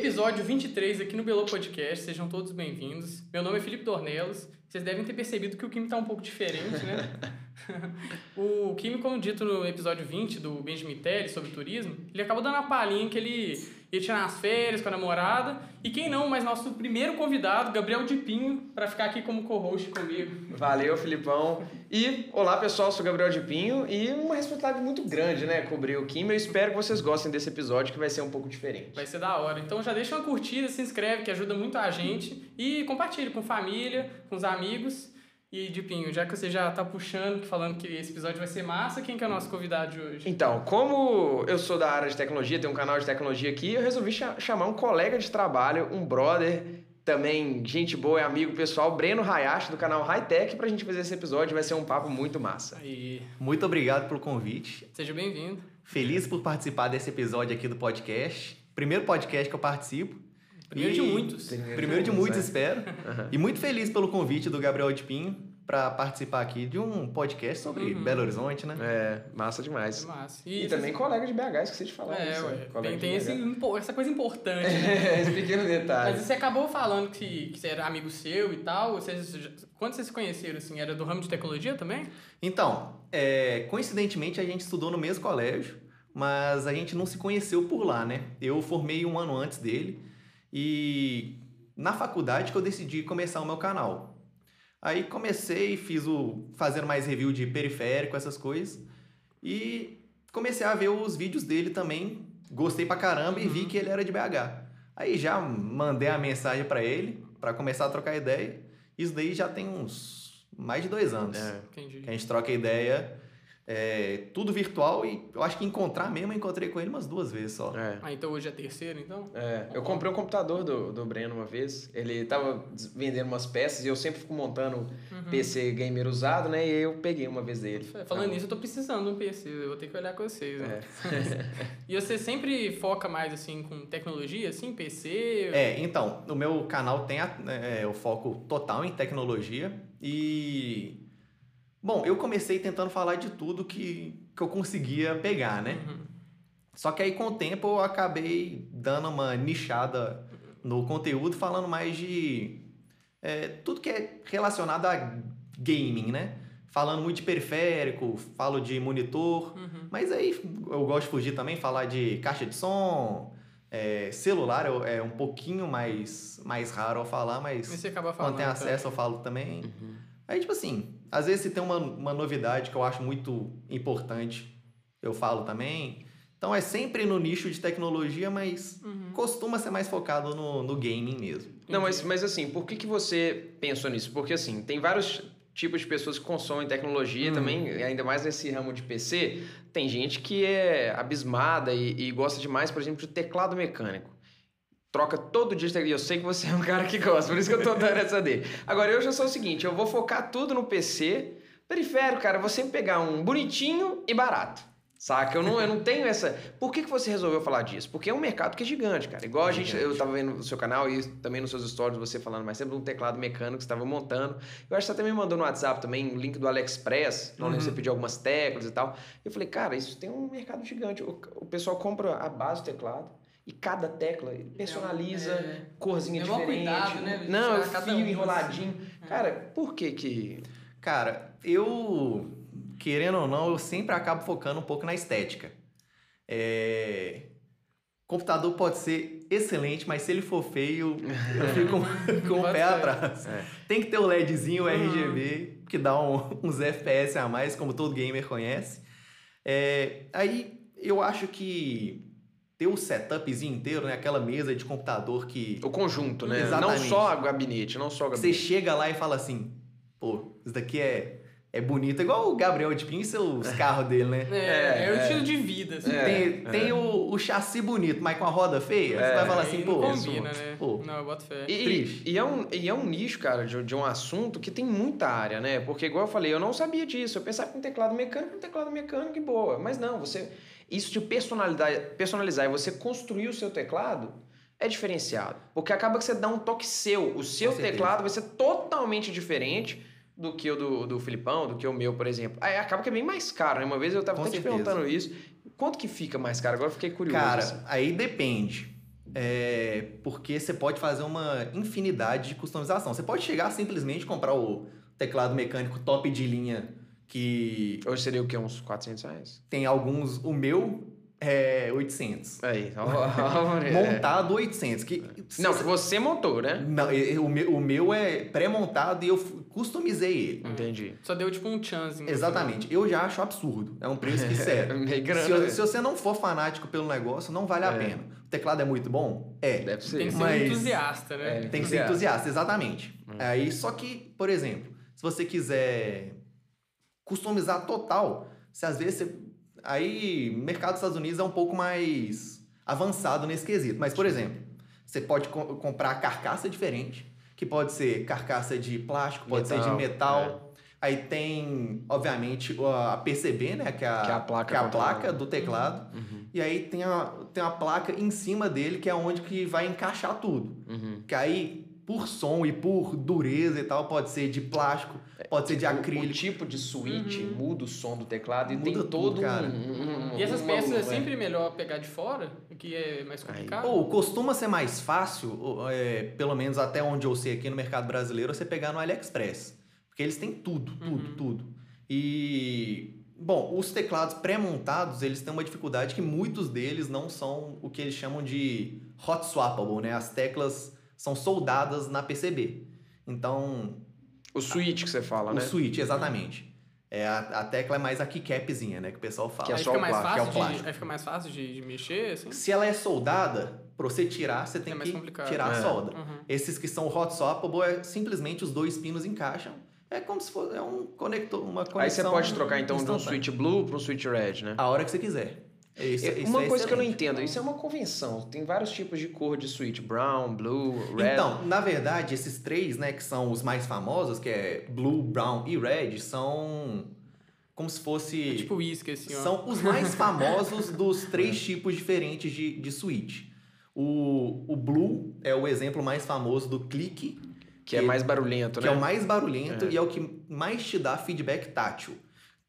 Episódio 23 aqui no Belo Podcast, sejam todos bem-vindos. Meu nome é Felipe Dornelos. Vocês devem ter percebido que o Kim tá um pouco diferente, né? o Kim, como dito no episódio 20 do Benjamin Telly sobre turismo, ele acabou dando a palhinha que ele ia tirar as férias com a namorada. E quem não, mas nosso primeiro convidado, Gabriel Dipinho, para ficar aqui como co-host comigo. Valeu, Filipão. E olá, pessoal, sou Gabriel Dipinho e uma responsabilidade muito grande, né, cobrir o Kim. Eu espero que vocês gostem desse episódio que vai ser um pouco diferente. Vai ser da hora. Então já deixa uma curtida, se inscreve, que ajuda muito a gente. E compartilhe com família, com os amigos. E, Dipinho, já que você já tá puxando, falando que esse episódio vai ser massa, quem que é o nosso convidado de hoje? Então, como eu sou da área de tecnologia, tenho um canal de tecnologia aqui, eu resolvi chamar um colega de trabalho, um brother, também gente boa e amigo pessoal, Breno Hayashi, do canal Hightech, pra gente fazer esse episódio. Vai ser um papo muito massa. Aí. Muito obrigado pelo convite. Seja bem-vindo. Feliz por participar desse episódio aqui do podcast. Primeiro podcast que eu participo. Primeiro e... de muitos. Primeiro de muitos, espero. Uhum. E muito feliz pelo convite do Gabriel de Pinho para participar aqui de um podcast sobre uhum. Belo Horizonte, né? É, massa demais. É massa. E, e também colega de BH, esqueci de falar. É, isso, ué. Tem, tem esse, essa coisa importante, né? esse pequeno detalhe. Mas você acabou falando que, que você era amigo seu e tal. Vocês, quando vocês se conheceram, assim, era do ramo de tecnologia também? Então, é, coincidentemente a gente estudou no mesmo colégio, mas a gente não se conheceu por lá, né? Eu formei um ano antes dele e na faculdade que eu decidi começar o meu canal. Aí comecei, fiz o fazendo mais review de periférico, essas coisas. E comecei a ver os vídeos dele também. Gostei pra caramba uhum. e vi uhum. que ele era de BH. Aí já mandei a mensagem para ele para começar a trocar ideia. Isso daí já tem uns mais de dois anos. É, que a gente troca ideia é, tudo virtual e eu acho que encontrar mesmo, eu encontrei com ele umas duas vezes só. É. Ah, então hoje é terceiro, então? É, eu comprei um computador do, do Breno uma vez, ele tava vendendo umas peças e eu sempre fico montando uhum. PC gamer usado, né, e eu peguei uma vez dele. Falando então... nisso, eu tô precisando de um PC, eu vou ter que olhar com vocês, né? É. e você sempre foca mais, assim, com tecnologia, assim, PC? É, então, o meu canal tem a, é, o foco total em tecnologia e Bom, eu comecei tentando falar de tudo que, que eu conseguia pegar, né? Uhum. Só que aí com o tempo eu acabei dando uma nichada no conteúdo, falando mais de é, tudo que é relacionado a gaming, né? Falando muito de periférico, falo de monitor, uhum. mas aí eu gosto de fugir também, falar de caixa de som, é, celular é um pouquinho mais, mais raro a falar, mas, mas você acaba falando, quando tem acesso eu falo também. Uhum. Aí, tipo assim, às vezes se tem uma, uma novidade que eu acho muito importante, eu falo também. Então é sempre no nicho de tecnologia, mas uhum. costuma ser mais focado no, no gaming mesmo. Não, mas, mas assim, por que, que você pensou nisso? Porque assim, tem vários tipos de pessoas que consomem tecnologia uhum. também, ainda mais nesse ramo de PC. Tem gente que é abismada e, e gosta demais, por exemplo, de teclado mecânico troca todo dia E eu sei que você é um cara que gosta, por isso que eu tô dando essa dele. Agora, eu já sou o seguinte, eu vou focar tudo no PC. Periférico, cara, você pegar um bonitinho e barato. Saca? Eu não, eu não tenho essa. Por que, que você resolveu falar disso? Porque é um mercado que é gigante, cara. Igual a gente, eu tava vendo no seu canal e também nos seus stories você falando mais sempre de um teclado mecânico que você estava montando. Eu acho que você até me mandou no WhatsApp também um link do AliExpress, onde uhum. você pediu algumas teclas e tal. Eu falei, cara, isso tem um mercado gigante. O, o pessoal compra a base do teclado e cada tecla personaliza, é, corzinha é diferente. Cuidado, né? Não, é fio um enroladinho. Assim. Cara, por que que... Cara, eu, querendo ou não, eu sempre acabo focando um pouco na estética. É... Computador pode ser excelente, mas se ele for feio, eu fico com o pé atrás. É. Tem que ter o LEDzinho, o RGB, que dá um, uns FPS a mais, como todo gamer conhece. É, aí eu acho que ter o setupzinho inteiro, né? Aquela mesa de computador que. O conjunto, né? Exatamente. Não só o gabinete, não só o gabinete. Você chega lá e fala assim, pô, isso daqui é. É bonito, igual o Gabriel de Pin e seus é. carros dele, né? É, é, é o estilo de vida. Assim. É, tem tem é. o, o chassi bonito, mas com a roda feia, você vai falar assim, pô. Não combina, né? Pô, não, eu boto fé. E. E, é um, e é um nicho, cara, de, de um assunto que tem muita área, né? Porque, igual eu falei, eu não sabia disso. Eu pensava que um teclado mecânico, um teclado mecânico e boa. Mas não, você isso de personalidade, personalizar e você construir o seu teclado é diferenciado. Porque acaba que você dá um toque seu. O seu teclado vai ser totalmente diferente do que o do, do Filipão, do que o meu, por exemplo. Aí acaba que é bem mais caro, né? Uma vez eu estava até te perguntando isso. Quanto que fica mais caro? Agora eu fiquei curioso. Cara, assim. aí depende. é porque você pode fazer uma infinidade de customização. Você pode chegar simplesmente comprar o teclado mecânico top de linha que Hoje seria o quê? Uns 400 reais? tem alguns. O meu é 800. Aí, ó, ó, é. Montado 800. Que, Não, que você montou, né? Não, o meu, o meu é pré-montado e eu customizei ele. Entendi. Só deu tipo um chance. Exatamente. Eu já acho absurdo. É um preço que, sério. Meio grana. se, né? se você não for fanático pelo negócio, não vale a É. pena. O teclado é muito bom? É. Deve ser. Tem que ser Mas- entusiasta, né? É, Tem que ser entusiasta, exatamente. Hum. Aí, só que, por exemplo, se você quiser customizar total, se às vezes você... Aí, mercado dos Estados Unidos é um pouco mais avançado nesse quesito. Mas, por exemplo, você pode co- comprar carcaça diferente, que pode ser carcaça de plástico, pode ser de Metal, metal. Aí tem, obviamente, a PCB, né? Que é a, Que é a placa que é a placa do teclado. Uhum, E aí tem a, tem a placa em cima dele, que é onde que vai encaixar tudo. uhum. Que aí, por som e por dureza e tal, pode ser de plástico, pode ser de O- O, acrílico. tipo de switch Uhum. muda o som do teclado e Muda tem tudo, todo cara. um, um- E essas peças é uma- sempre melhor pegar de fora, que é mais complicado. Ou costuma ser mais fácil, é, pelo menos até onde eu sei aqui no mercado brasileiro, você pegar no AliExpress. Porque eles têm tudo, tudo, Uhum. tudo. E, bom, os teclados pré-montados, eles têm uma dificuldade que muitos deles não são o que eles chamam de hot swappable, né? As teclas são soldadas na PCB. Então, O switch que você fala, o né? switch, exatamente. É, a, a tecla é mais a keycapzinha, né? Que o pessoal fala. Que é aí, só fica o mais plástico, que é o fácil de, plástico. aí fica mais fácil de, de mexer, assim. Se ela é soldada, pra você tirar, você tem É que complicado. tirar a É. solda. Uhum. Esses que são hot swappable, é simplesmente os dois pinos encaixam. É como se fosse é um conector, uma conexão Aí você pode trocar então de um switch blue para um switch red, né? A hora que você quiser. Isso, É, isso uma é coisa que eu não entendo, isso é uma convenção. Tem vários tipos de cor de switch: brown, blue, red. Então, na verdade, esses três, né, que são os mais famosos, que é blue, brown e red, são como se fosse É tipo uísque, assim, ó. são os mais famosos dos três tipos diferentes de, de switch. O, o blue é o exemplo mais famoso do clique, que é mais barulhento, que né? é o mais barulhento É. e é o que mais te dá feedback tátil.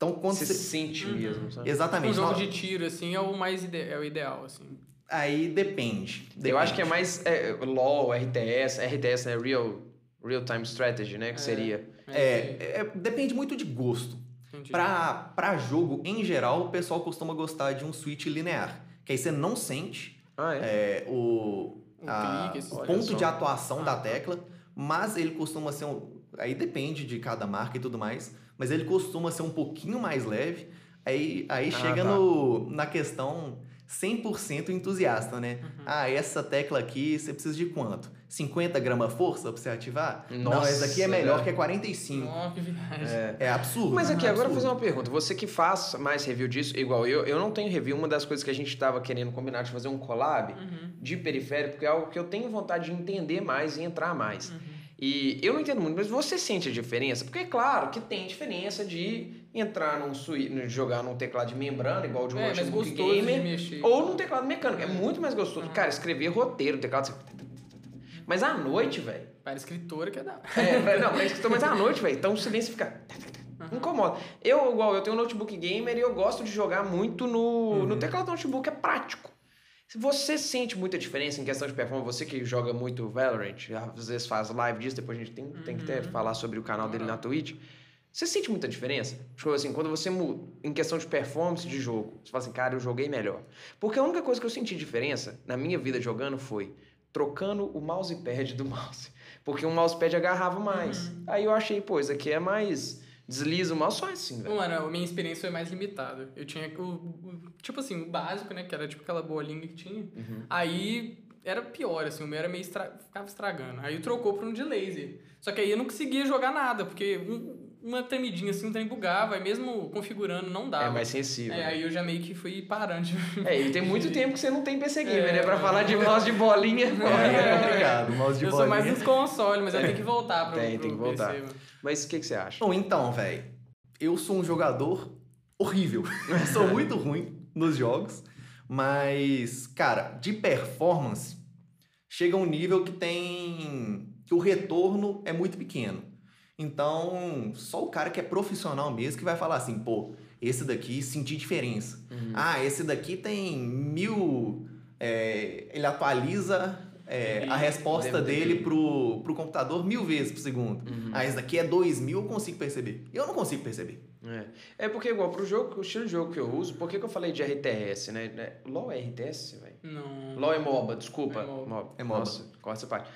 Então, quando você você... sente Uhum. mesmo, sabe? Um Exatamente. jogo na- de tiro, assim, é o mais ide é o ideal, assim. Aí depende. Eu acho depende. que é mais é, LOL, RTS, RTS, né? Real, Real Time Strategy, né? Que É. seria. É, é, depende muito de gosto. Pra jogo, em geral, o pessoal costuma gostar de um switch linear. Que aí você não sente Ah, é? é, o, O a- clique, esses- o ponto só. de atuação Ah, da tá. tecla, mas ele costuma ser um. Aí depende de cada marca e tudo mais, mas ele costuma ser um pouquinho mais leve. Aí, aí Ah, chega tá. no, na questão 100% entusiasta, né? Uhum. Ah, essa tecla aqui você precisa de quanto? 50 gramas força pra você ativar? não, Nossa, essa aqui é melhor né? que é 45. Nossa, que viagem. É. É absurdo. Mas aqui, é agora eu vou fazer uma pergunta. Você que faz mais review disso, igual eu, eu não tenho review. Uma das coisas que a gente estava querendo combinar de fazer um collab Uhum. de periférico, porque é algo que eu tenho vontade de entender mais e entrar mais. Uhum. E eu não entendo muito, mas você sente a diferença? Porque é claro que tem diferença de entrar num suíte, jogar num teclado de membrana, igual de um É, notebook gamer, de mexer. ou num teclado mecânico. É muito mais gostoso. Uhum. Cara, escrever roteiro, teclado... você- Mas à noite, velho... Para escritora que é da... É, pra- não, mas, mas à noite, velho, então o silêncio fica... Incomoda. Eu, igual, eu tenho um notebook gamer e eu gosto de jogar muito no, no teclado do notebook, é prático. Você sente muita diferença em questão de performance, você que joga muito Valorant, às vezes faz live disso, depois a gente tem, tem que até falar sobre o canal dele na Twitch. Você sente muita diferença? Tipo assim, quando você muda em questão de performance de jogo, você fala assim, cara, eu joguei melhor. Porque a única coisa que eu senti diferença na minha vida jogando foi trocando o mousepad do mouse. Porque o mousepad agarrava mais. Aí eu achei, pô, isso aqui é mais. Desliza mouse só assim, velho. Mano, a minha experiência foi mais limitada. Eu tinha o, o- tipo assim, o básico, né? Que era tipo aquela bolinha que tinha. Uhum. Aí era pior, assim, o meu era meio estra... ficava estragando. Aí trocou pra um de laser. Só que aí eu não conseguia jogar nada, porque um- uma tremidinha assim, um trem bugava, aí mesmo configurando não dava. É mais sensível. É, aí eu já meio que fui parando. É, e tem muito tempo que você não tem PC Gamer, É, né? Pra falar de mouse de bolinha. Aí é complicado, mouse de eu sou mais bolinha. dos consoles, mas eu tenho que voltar pro, Tem, pro tem que voltar. PC. Mas o que, que você acha? Bom, então, velho, eu sou um jogador horrível. Eu sou muito ruim nos jogos, mas, cara, de performance, chega um nível que tem. que o retorno é muito pequeno. Então, só o cara que é profissional mesmo que vai falar assim, pô, esse daqui senti diferença. Uhum. Ah, esse daqui tem mil é, ele atualiza é, a resposta dele pro, pro computador mil vezes por segundo. Uhum. Ah, esse daqui é 2000, eu consigo perceber. Eu não consigo perceber. É. é porque, igual, pro jogo, o estilo de jogo que eu uso, por que, que eu falei de RTS, né? né? LOL é RTS, velho? Não. LOL é MOBA, desculpa. É MOBA. É MOBA. Nossa, corta essa parte.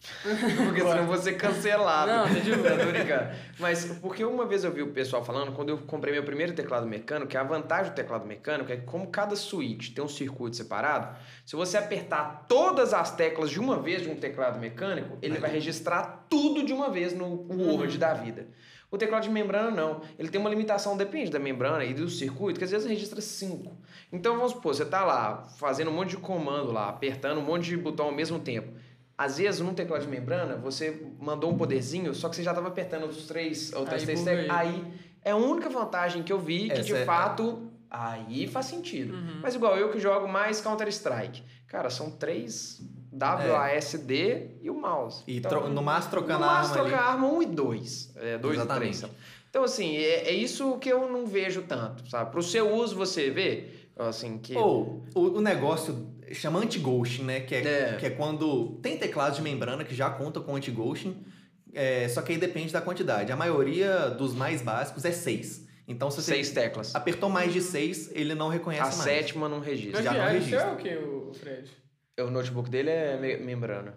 Porque senão vou ser cancelado. Não, tá brincando. Mas porque uma vez eu vi o pessoal falando, quando eu comprei meu primeiro teclado mecânico, que a vantagem do teclado mecânico é que como cada switch tem um circuito separado, se você apertar todas as teclas de uma vez de um teclado mecânico, ele vai registrar tudo de uma vez no Word da vida. O teclado de membrana não. Ele tem uma limitação, depende da membrana e do circuito, que às vezes registra 5. Então vamos supor, você tá lá fazendo um monte de comando lá, apertando um monte de botão ao mesmo tempo. Às vezes, num teclado de membrana, você mandou um poderzinho, só que você já estava apertando os três, outras Aí três teclas. Aí é a única vantagem que eu vi que, de Essa é- fato, aí faz sentido. Uhum. Mas igual eu que jogo mais Counter-Strike. Cara, são três WASD e o mouse. E Então, tro- no máximo trocando no a máximo arma ali. trocar arma 1 e 2. É, 2 e Exatamente. 3. Então, assim, é, é isso que eu não vejo tanto, sabe? Pro seu uso, você vê, assim, que... Ou o, o negócio chama anti-ghosting, né? Que é, É. que é quando tem teclados de membrana que já conta com anti-ghosting, é, só que aí depende da quantidade. A maioria dos mais básicos é 6. Então, se você Seis teclas. apertou mais de 6, ele não reconhece A mais. sétima não registra. Mas já que não é, registra. é o que, o Fred? O notebook dele é me- membrana.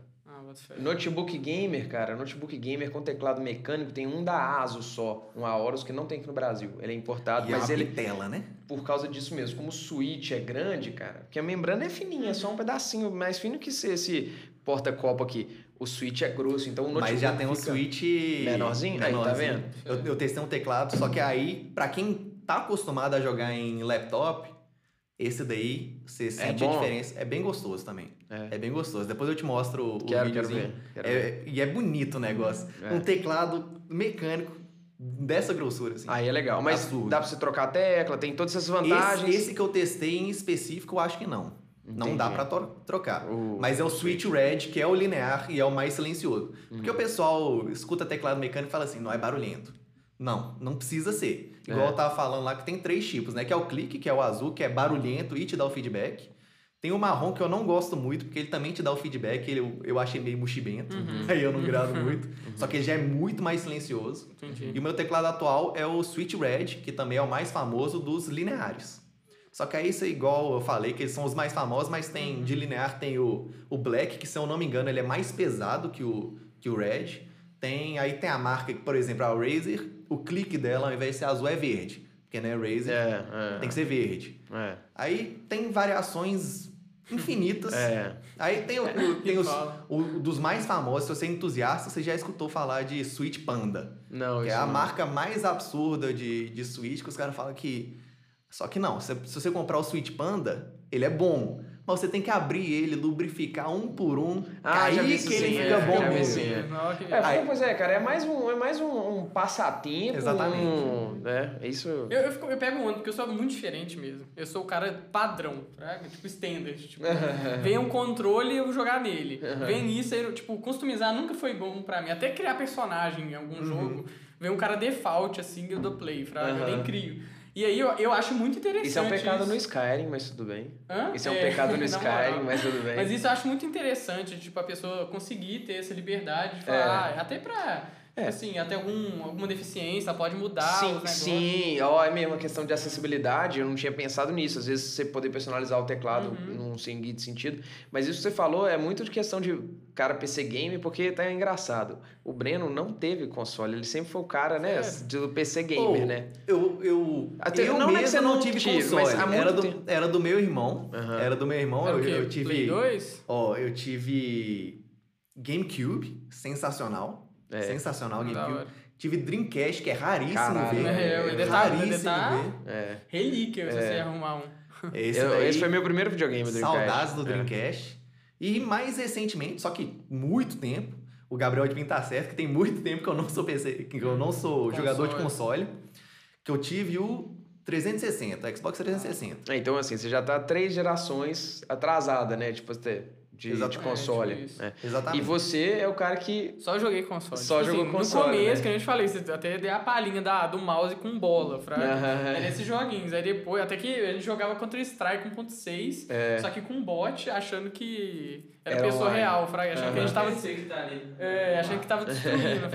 Notebook gamer, cara, notebook gamer com teclado mecânico tem um da ASUS só, um Aorus que não tem aqui no Brasil. Ele é importado, E é mas ele tela, né? por causa disso mesmo, como o switch é grande, cara, porque a membrana é fininha, é só um pedacinho mais fino que esse, esse porta-copo aqui. O switch é grosso, então o notebook Mas já tem um switch menorzinho? Aí, tá vendo? Eu, eu testei um teclado, só que aí, pra quem tá acostumado a jogar em laptop, esse daí, você sente a diferença. É bem gostoso também. É. É bem gostoso. Depois eu te mostro o Quero, quero videozinho. ver. Quero ver. É- e é bonito o negócio. É. Um teclado mecânico dessa grossura, assim. Aí é legal, mas Absurdo. dá pra você trocar a tecla, tem todas essas vantagens. Esse, esse que eu testei em específico, eu acho que não. Não dá Entendi. pra to- trocar. O- Mas é o Switch Red, que é o linear e é o mais silencioso. Uhum. Porque o pessoal escuta teclado mecânico e fala assim, não é barulhento. Não, não precisa ser. Igual É. eu tava falando lá que tem três tipos, né? Que é o clique, que é o azul, que é barulhento e te dá o feedback. Tem o marrom, que eu não gosto muito, porque ele também te dá o feedback, ele, eu, eu achei meio mochibento. Uhum. Aí eu não grado muito. Só que ele já é muito mais silencioso. Entendi. E o meu teclado atual é o Switch Red, que também é o mais famoso dos lineares. Só que aí isso é igual eu falei, que eles são os mais famosos, mas tem de linear tem o, o Black, que se eu não me engano, ele é mais pesado que o, que o Red. Tem, aí tem a marca, por exemplo, a Razer, o clique dela, ao invés de ser azul, é verde. Porque, né, Razer É, é. tem que ser verde. É. Aí tem variações infinitas. É. Aí tem, o, o- tem os, o, dos mais famosos, se você é entusiasta, você já escutou falar de Switch Panda. Não, Que é a não. marca mais absurda de, de Switch, que os caras falam que. Só que não, se, se você comprar o Switch Panda, ele é bom. Mas você tem que abrir ele, lubrificar um por um. Ah, aí que ele fica é, bom mesmo. sim, é. É, Aí- pois é, cara, é mais um, é mais um, um passatempo. Exatamente. Um, né? É isso. Eu, eu, fico- eu pego um ano, porque eu sou muito diferente mesmo. Eu sou o cara padrão, fraga? Tipo, standard. Tipo, vem um controle e eu vou jogar nele. Vem isso, aí, eu, tipo, customizar nunca foi bom pra mim. Até criar personagem em algum Uhum. jogo. Vem um cara default, assim, eu dou play, fraga? Eu nem crio. E aí eu, eu acho muito interessante Isso é um pecado isso. no Skyrim, mas tudo bem. Hã? Isso é um pecado no Skyrim, mas tudo bem. Mas isso eu acho muito interessante, tipo, a pessoa conseguir ter essa liberdade de falar, ah, até pra, É. assim, até algum, alguma deficiência, pode mudar Sim, sim, ó, é mesmo uma questão de acessibilidade, eu não tinha pensado nisso. Às vezes você poder personalizar o teclado Uhum. num seguinte sentido. Mas isso que você falou é muito de questão de cara PC game, porque tá engraçado. O Breno não teve console, ele sempre foi o cara, né, Sério? do PC gamer, Pô, né? Eu, eu, Até- eu não, é que mesmo você não não tive console. mas há muito era, do, tempo. era do meu irmão. Aham. Era do meu irmão. Era o eu, quê? eu tive. Play 2? Ó, eu tive GameCube, sensacional. É. Sensacional GameCube. Tive Dreamcast, que é raríssimo Caralho, ver. é, ainda tá- raríssimo ainda tá- ver. É. Relíquia, se É. você arrumar um. Esse, Eu- daí, esse foi meu primeiro videogame do Dreamcast. saudades do É. Dreamcast. E mais recentemente, só que muito tempo, o Gabriel de estar certo, que tem muito tempo que eu não sou PC, que eu não sou Console. jogador de console, que eu tive o 360, Xbox 360. É, Então, assim, você já tá três gerações atrasada, né? Tipo, você de, Exato. de É, console. tipo isso. né? Exatamente. E você é o cara que. Só joguei console. Só Tipo jogou assim, console, No começo, né? que a gente falei, você até dei a palhinha da, do mouse com bola, fraga. Aham. É nesses joguinhos. Aí depois, até que a gente jogava contra Strike 1.6, só que com bot, achando que era, Era pessoa online. real, fraga. Achando que a gente tava. Que tá ali. É, achando que tava destruindo.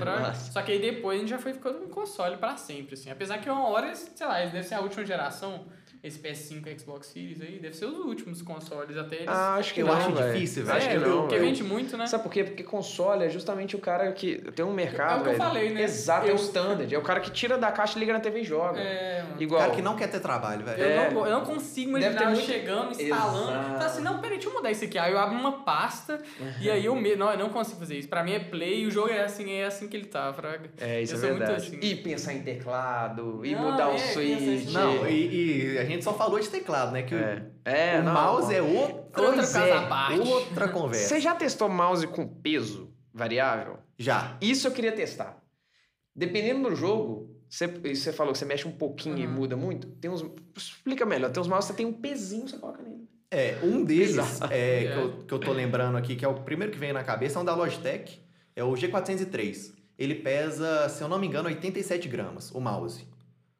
Só que aí depois a gente já foi ficando com console pra sempre, assim. Apesar que uma hora, sei lá, eles devem ser a última geração. Esse PS5 e Xbox Series aí, deve ser os últimos consoles até eles. Ah, acho que Eu não, acho velho. difícil, velho. Acho que não. Porque eu- vende muito, né? Sabe por quê? Porque console é justamente o cara que tem um mercado, É o que eu falei, né? Exato, é Eu- o standard. É o cara que tira da caixa, liga na TV e joga. É. Igual. cara que não quer ter trabalho, velho. Eu, É. não, eu não consigo Deve imaginar ter eu muito- chegando, instalando. Exato. Tá assim, não, peraí, deixa eu mudar isso aqui. Aí eu abro uma pasta e aí eu me... Não, eu não consigo fazer isso. Pra mim é play e o jogo é assim, é assim que ele tá, fraga. É, isso Eu é verdade. assim. E pensar em teclado, e Não, mudar é, o switch. em- Não, e, e a gente só falou de teclado, né? Que o- É, é o não, mouse é outra, Outra pois casa é, à parte. outra conversa. Você já testou mouse com peso variável? Já. Isso eu queria testar. Dependendo do jogo, você, você falou que você mexe um pouquinho e Uhum. muda muito. Tem uns. Explica melhor. Tem uns mouse que você tem um pezinho, você coloca nele. É, um deles é, É. Que, eu, que eu tô lembrando aqui, que é o primeiro que vem na cabeça, é um da Logitech. É o G403. Ele pesa, se eu não me engano, 87 gramas, o mouse.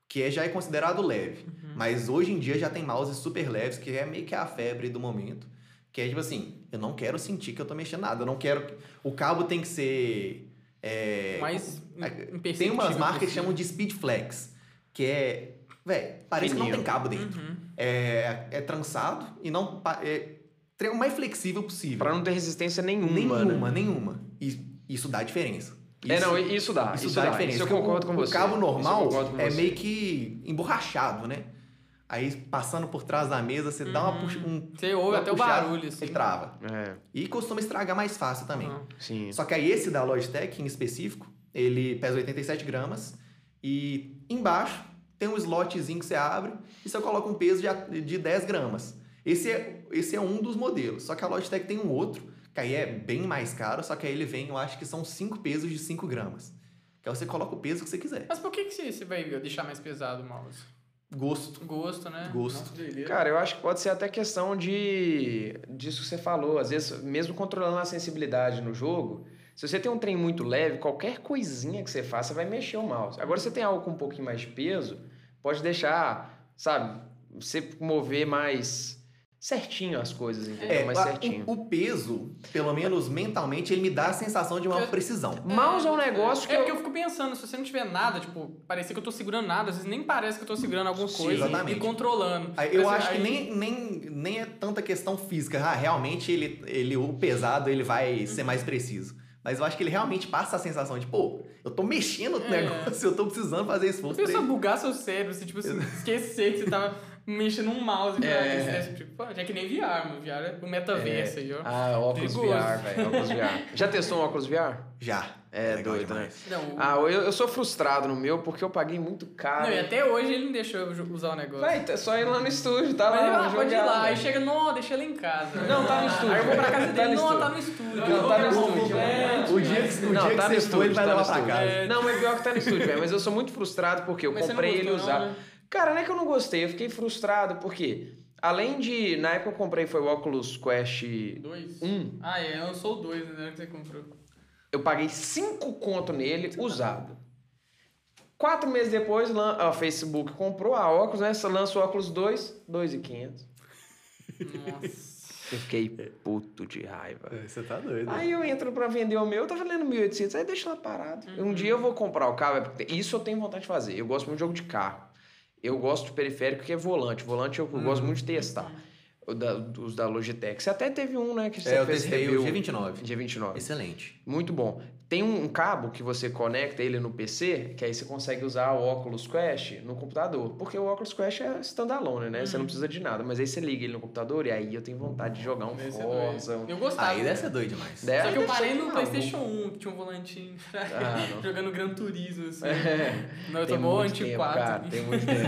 Que é, já é considerado leve. Uhum. Mas hoje em dia já tem mouses super leves, que é meio que a febre do momento. Que é tipo assim, eu não quero sentir que eu tô mexendo nada. Eu não quero... O cabo tem que ser... é, Mais é, Tem umas marcas que chamam de Speed Flex, que é. Véi, parece que não Fininho. tem cabo dentro. Uhum. É, é trançado e não. É, é o mais flexível possível. Pra não ter resistência nenhuma. nenhuma, né? nenhuma. E isso dá diferença. É, Isso- não, isso dá. isso, Isso, dá, dá. diferença. Isso eu concordo o, com o você. cabo Isso eu normal é você. meio que emborrachado, né? Aí passando por trás da mesa, você dá uma puxa, um. Você ouve até o puxada, barulho, assim. Ele trava. É, E costuma estragar mais fácil também. Uhum. sim. Só que aí esse da Logitech em específico, ele pesa 87 gramas e embaixo tem um slotzinho que você abre e você coloca um peso de, de 10 gramas. Esse é, esse é um dos modelos. Só que a Logitech tem um outro, que aí é bem mais caro, só que aí ele vem, eu acho que são 5 pesos de 5 gramas. Que aí você coloca o peso que você quiser. Mas por que, que você vai deixar mais pesado o mouse? Gosto. Gosto, né? Gosto. Cara, eu acho que pode ser até questão de disso que você falou. Às vezes, mesmo controlando a sensibilidade no jogo, se você tem um trem muito leve, qualquer coisinha que você faça vai mexer o mouse. Agora, se você tem algo com um pouquinho mais de peso, pode deixar, sabe, você mover mais certinho as coisas, entendeu? É, mais certinho. o, o peso, pelo menos mentalmente, ele me dá a sensação de uma Eu- precisão. Mouse é um negócio que É eu- porque eu fico pensando, se você não tiver nada, tipo, parecer que eu tô segurando nada, às vezes nem parece que eu tô segurando alguma Sim, coisa exatamente. e controlando. Aí, Eu acho que aí- nem, nem, nem é tanta questão física. Ah, realmente ele, ele, o pesado ele vai ser mais preciso. Mas eu acho que ele realmente passa a sensação de, pô, eu tô mexendo no É. negócio, eu tô precisando fazer esforço ele. bugar seu cérebro, você, tipo esquecer que você tava mexendo um mouse. pra É. esquecer, tipo, pô, já é que nem VR, mano. VR é o metaverso aí, ó. Ah, óculos Perigoso. VR, velho. Óculos VR. Já testou um óculos VR? Já. É, legal doido, demais. Não, o- Ah, eu, eu sou frustrado no meu porque eu paguei muito caro. não, e até hoje ele não deixou eu usar o negócio. Vai, é só ir lá no estúdio, tá Mas ele lá. ah, pode ir lá, aí chega, não, deixa ele em casa. Não, tá no estúdio, Aí eu vou pra casa Tá dele, não, tá no estúdio. Não, tá no estúdio. É, O dia que, o Não, dia tá você for, ele estúdio, vai tá levar pra casa. É. Não, mas pior que tá no estúdio, velho. Mas eu sou muito frustrado porque eu Mas comprei ele né? Cara, não é que eu não gostei, eu fiquei frustrado porque, além de. Na época eu comprei foi o Oculus Quest Dois? 1. Ah, é, eu sou o dois, né, que você comprou. Eu paguei 5 conto nele usado. Quatro meses depois, a Facebook comprou a óculos, né? Lança o óculos 2, 2,500. Nossa. Eu fiquei puto de raiva. Você tá doido. Aí eu entro pra vender o meu, eu tava valendo 1.800, aí deixa lá parado. Um dia eu vou comprar o carro, é isso eu tenho vontade de fazer. Eu gosto muito de jogo de carro. Eu gosto de periférico que é volante. Volante eu gosto muito de testar. O da- os da Logitech. Você até teve um, né? Que você É, eu fez testei review. o G29. G29. Excelente. Muito bom. Tem um cabo que você conecta ele no PC, que aí você consegue usar o Oculus Quest no computador. Porque o Oculus Quest é standalone, né? Você não precisa de nada. Mas aí você liga ele no computador e aí eu tenho vontade de jogar um Deve ser Forza. Um... Eu gostava. Aí deve ser doido demais. Deve- Só que eu parei no. PlayStation 1, que tinha um volantinho. Ah, não. jogando Gran Turismo, assim. É. Não, eu Tem tomou muito tempo, antiquado. cara. Tem muito tempo.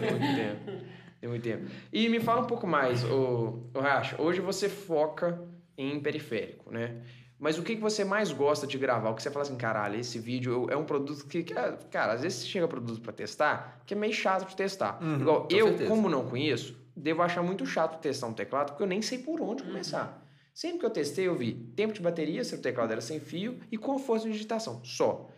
Tem muito tempo. Tem muito tempo. E me fala um pouco mais, o, o Racha. Hoje você foca em periférico, né? Mas o que, que você mais gosta de gravar? O que você fala assim, caralho, esse vídeo é um produto que, que, ah, cara, às vezes chega produto pra testar que é meio chato de testar. Uhum, Igual com eu, certeza. como não conheço, devo achar muito chato testar um teclado porque eu nem sei por onde começar. Sempre que eu testei, eu vi tempo de bateria, se o teclado era sem fio, e conforto de digitação, só.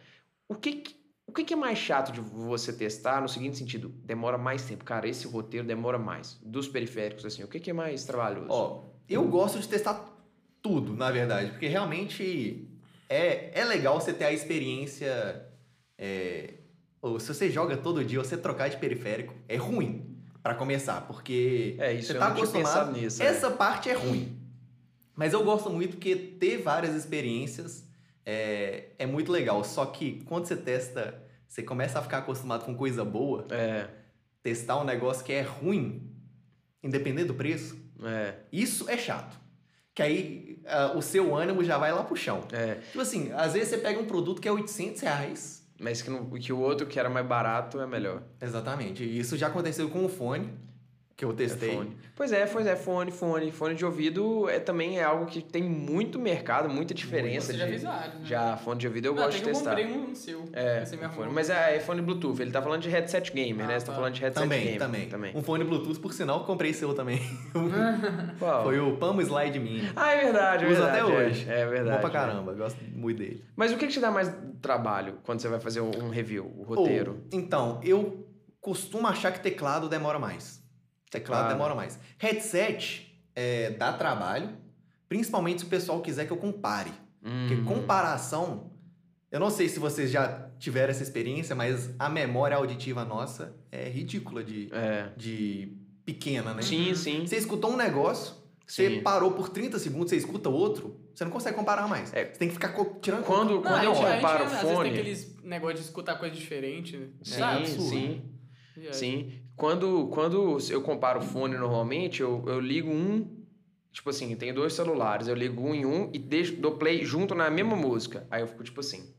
O que, que- o que, que é mais chato de você testar no seguinte sentido? Demora mais tempo. Cara, esse roteiro demora mais. Dos periféricos, assim, o que, que é mais trabalhoso? Ó, eu gosto de testar tudo, na verdade, porque realmente é, é legal você ter a experiência. é, ou se você joga todo dia, você trocar de periférico é ruim pra começar, porque É, isso você tá acostumado. nisso, né? Essa parte é ruim. Mas eu gosto muito porque ter várias experiências é, é muito legal. Só que quando você testa, você começa a ficar acostumado com coisa boa, É, testar um negócio que é ruim, independente do preço, é, isso é chato. Que aí ah, o seu ânimo já vai lá pro chão. é. Tipo assim, às vezes você pega um produto que é 800 reais. Mas que, não- que o outro que era mais barato é melhor. Exatamente. E isso já aconteceu com o fone, que eu testei. É fone. Pois é, pois é, fone, fone. Fone de ouvido é, também é algo que tem muito mercado, muita diferença. Você já de- vários, né? Já, fone de ouvido eu Não, gosto até de que eu testar. comprei um seu. É, Você me um fone, mas é iPhone Bluetooth, ele tá falando de headset gamer, né? Ah, Você tá tá. falando de headset Também, gamer. também, Um fone Bluetooth, por sinal, eu comprei seu também. Qual? Foi o Pamo Slide Mini. Ah, é verdade, é Uso verdade. até é. hoje. É, verdade. Bom pra é. caramba, gosto muito dele. Mas o que, que te dá mais trabalho quando você vai fazer um um review, o roteiro? Ou, então, eu costumo achar que teclado demora mais. Teclado, Teclado. demora mais. Headset é, dá trabalho, principalmente se o pessoal quiser que eu compare. Porque Hum, comparação, eu não sei se vocês já tiveram essa experiência, mas a memória auditiva nossa é ridícula de, É. de pequena, né? Sim, sim. Você escutou um negócio, você Sim. parou por 30 segundos, você escuta outro, você não consegue comparar mais. É. Você tem que ficar co- tirando Quando- Não, quando a eu comparo o às vezes tem fone- aqueles negócios de escutar coisa diferente, né? Sim, absurdo. sim. É. Sim. Quando, quando eu comparo o fone normalmente, eu, eu ligo um. Tipo assim, tenho dois celulares, eu ligo um em um e deixo, dou play junto na mesma música. Aí eu fico tipo assim.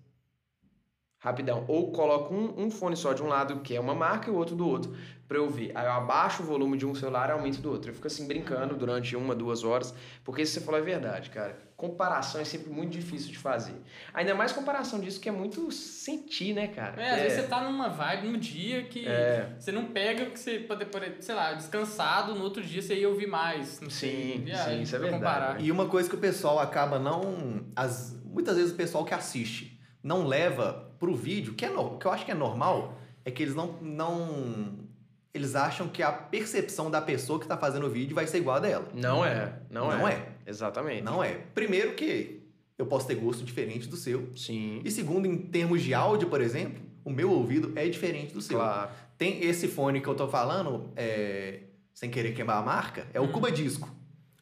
Rapidão. Ou coloco um, um fone só de um lado, que é uma marca, e o outro do outro, pra eu ouvir. Aí eu abaixo o volume de um celular e aumento do outro. Eu fico assim brincando durante uma, duas horas, porque isso que você falou é verdade, cara. Comparação é sempre muito difícil de fazer. Ainda mais comparação disso que é muito sentir, né, cara? É, às Que vezes você tá numa vibe, num dia que É. você não pega que você pode, pode, sei lá, descansado, no outro dia você ia ouvir mais. Não sei, Sim, viagem sim, isso é verdade, comparar. né? E uma coisa que o pessoal acaba não. As, muitas vezes o pessoal que assiste não leva pro vídeo, que, é no, que eu acho que é normal, é que eles não, não. Eles acham que a percepção da pessoa que tá fazendo o vídeo vai ser igual a dela. Não é, não, Não é. é. Exatamente. Não é. Primeiro que eu posso ter gosto diferente do seu. Sim, E segundo, em termos de áudio, por exemplo, o meu ouvido é diferente do seu. claro. Tem esse fone que eu tô falando, é, sem querer queimar a marca, é o Hum. Cuba Disco.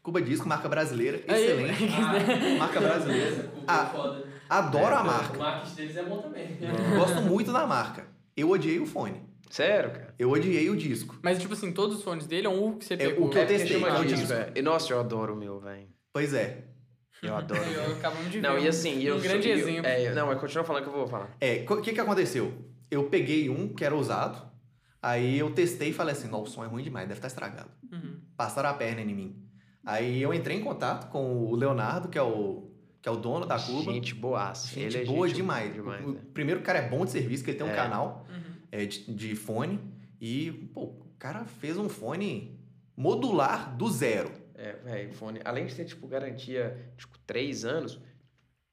Cuba Disco, marca brasileira, Aí- excelente. marca brasileira. Ah, foda. Adoro É, a O marca. marketing deles é bom também. Gosto muito da marca. Eu odiei o fone. Sério, cara? Eu odiei o disco. Mas, tipo assim, todos os fones dele é um que você É, pegou. o que eu É testei, é o disco, é. E, nossa, eu adoro o meu, velho. Pois é. Eu adoro. Ó, acabamos de ver. não, um- e assim, eu um sou- grande eu- exemplo. É, não, mas continua falando que eu vou falar. É, o que que aconteceu? Eu peguei um que era usado, aí eu testei e falei assim, nossa, o som é ruim demais, deve estar estragado. Uhum. Passaram a perna em mim. Aí eu entrei em contato com o Leonardo, que é o, que é o dono da Cuba. Gente boaça. Gente Ele é boa gente demais. demais O- né? Primeiro, o cara é bom de serviço, que ele tem um É. canal Uhum. é, de, de fone. E, pô, o cara fez um fone modular do zero. É, velho, fone. Além de ter, tipo, garantia, tipo, três anos,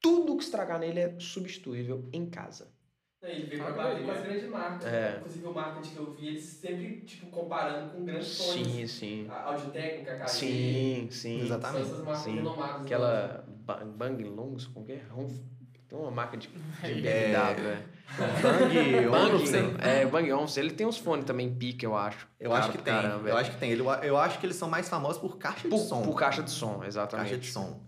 tudo que estragar nele é substituível em casa. Ele veio Ah, pra bater com as grandes marcas. É. Inclusive o marketing que eu vi, eles sempre, tipo, comparando com grandes fones. Sim, sim. A Audiotécnica, KG. Sim, sim. São Exatamente. essas marcas Sim. renomadas. né? Aquela Ba- Bang Longs, como que é? Ronf- Tem uma marca de, de É. BMW, é. Bang, Bang, Olufsen. é, Bang Olufsen. Ele tem uns fones também pica, eu acho. Eu acho que tem. caramba, eu é. acho que tem. Ele- Eu acho que eles são mais famosos por caixa Por, de som. por caixa de som, exatamente. Caixa de som.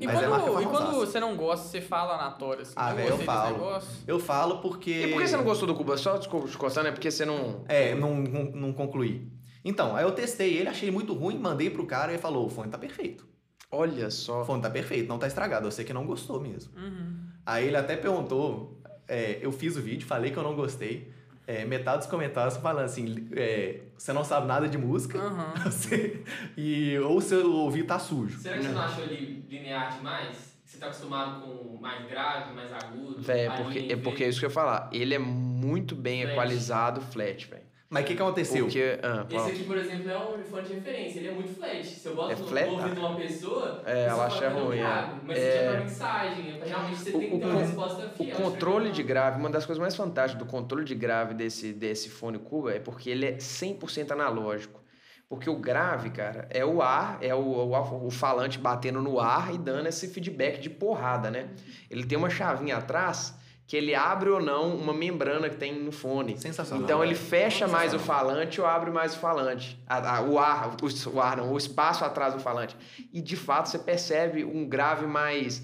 E, Mas é quando, marca e quando você não gosta, você fala na tora, assim. Ah, velho, eu falo. Eu falo porque. E por que você não gostou do Cuba? Só desculpa te cortando, é porque você não... É, não, não, não concluí. Então, aí eu testei ele, achei muito ruim, mandei pro cara e ele falou: o fone tá perfeito. Olha só. fone tá perfeito, não tá estragado. Eu sei que não gostou mesmo. Uhum. Aí ele até perguntou, é, eu fiz o vídeo, falei que eu não gostei. É, metade dos comentários falando assim, é, você não sabe nada de música, você- e, ou seu ouvido tá sujo. Será que você não achou ele linear demais? Você tá acostumado com mais grave, mais agudo? Véi, é a porque, é porque é veio- isso que eu ia falar. Ele é muito bem Flat. equalizado flat, velho. Mas o que, que aconteceu? Porque. Ah, Esse aqui, por exemplo, é um fone de referência, ele é muito flat. Se eu boto É no, flat? ouvido de uma pessoa, É, você ela acha ruim, é. grave, Mas É. isso é mensagem, é pra realmente você O- tem que o ter uma resposta O fiel. controle de grave, uma das coisas mais fantásticas do controle de grave desse, desse fone Cuba é porque ele é 100% analógico. Porque o grave, cara, é o ar, é o, o, o falante batendo no ar e dando esse feedback de porrada, né? Ele tem uma chavinha atrás que ele abre ou não uma membrana que tem no fone. Sensacional. Então ele fecha mais o falante ou abre mais o falante. A- a- o ar, o, o ar não, o espaço atrás do falante. E de fato você percebe um grave mais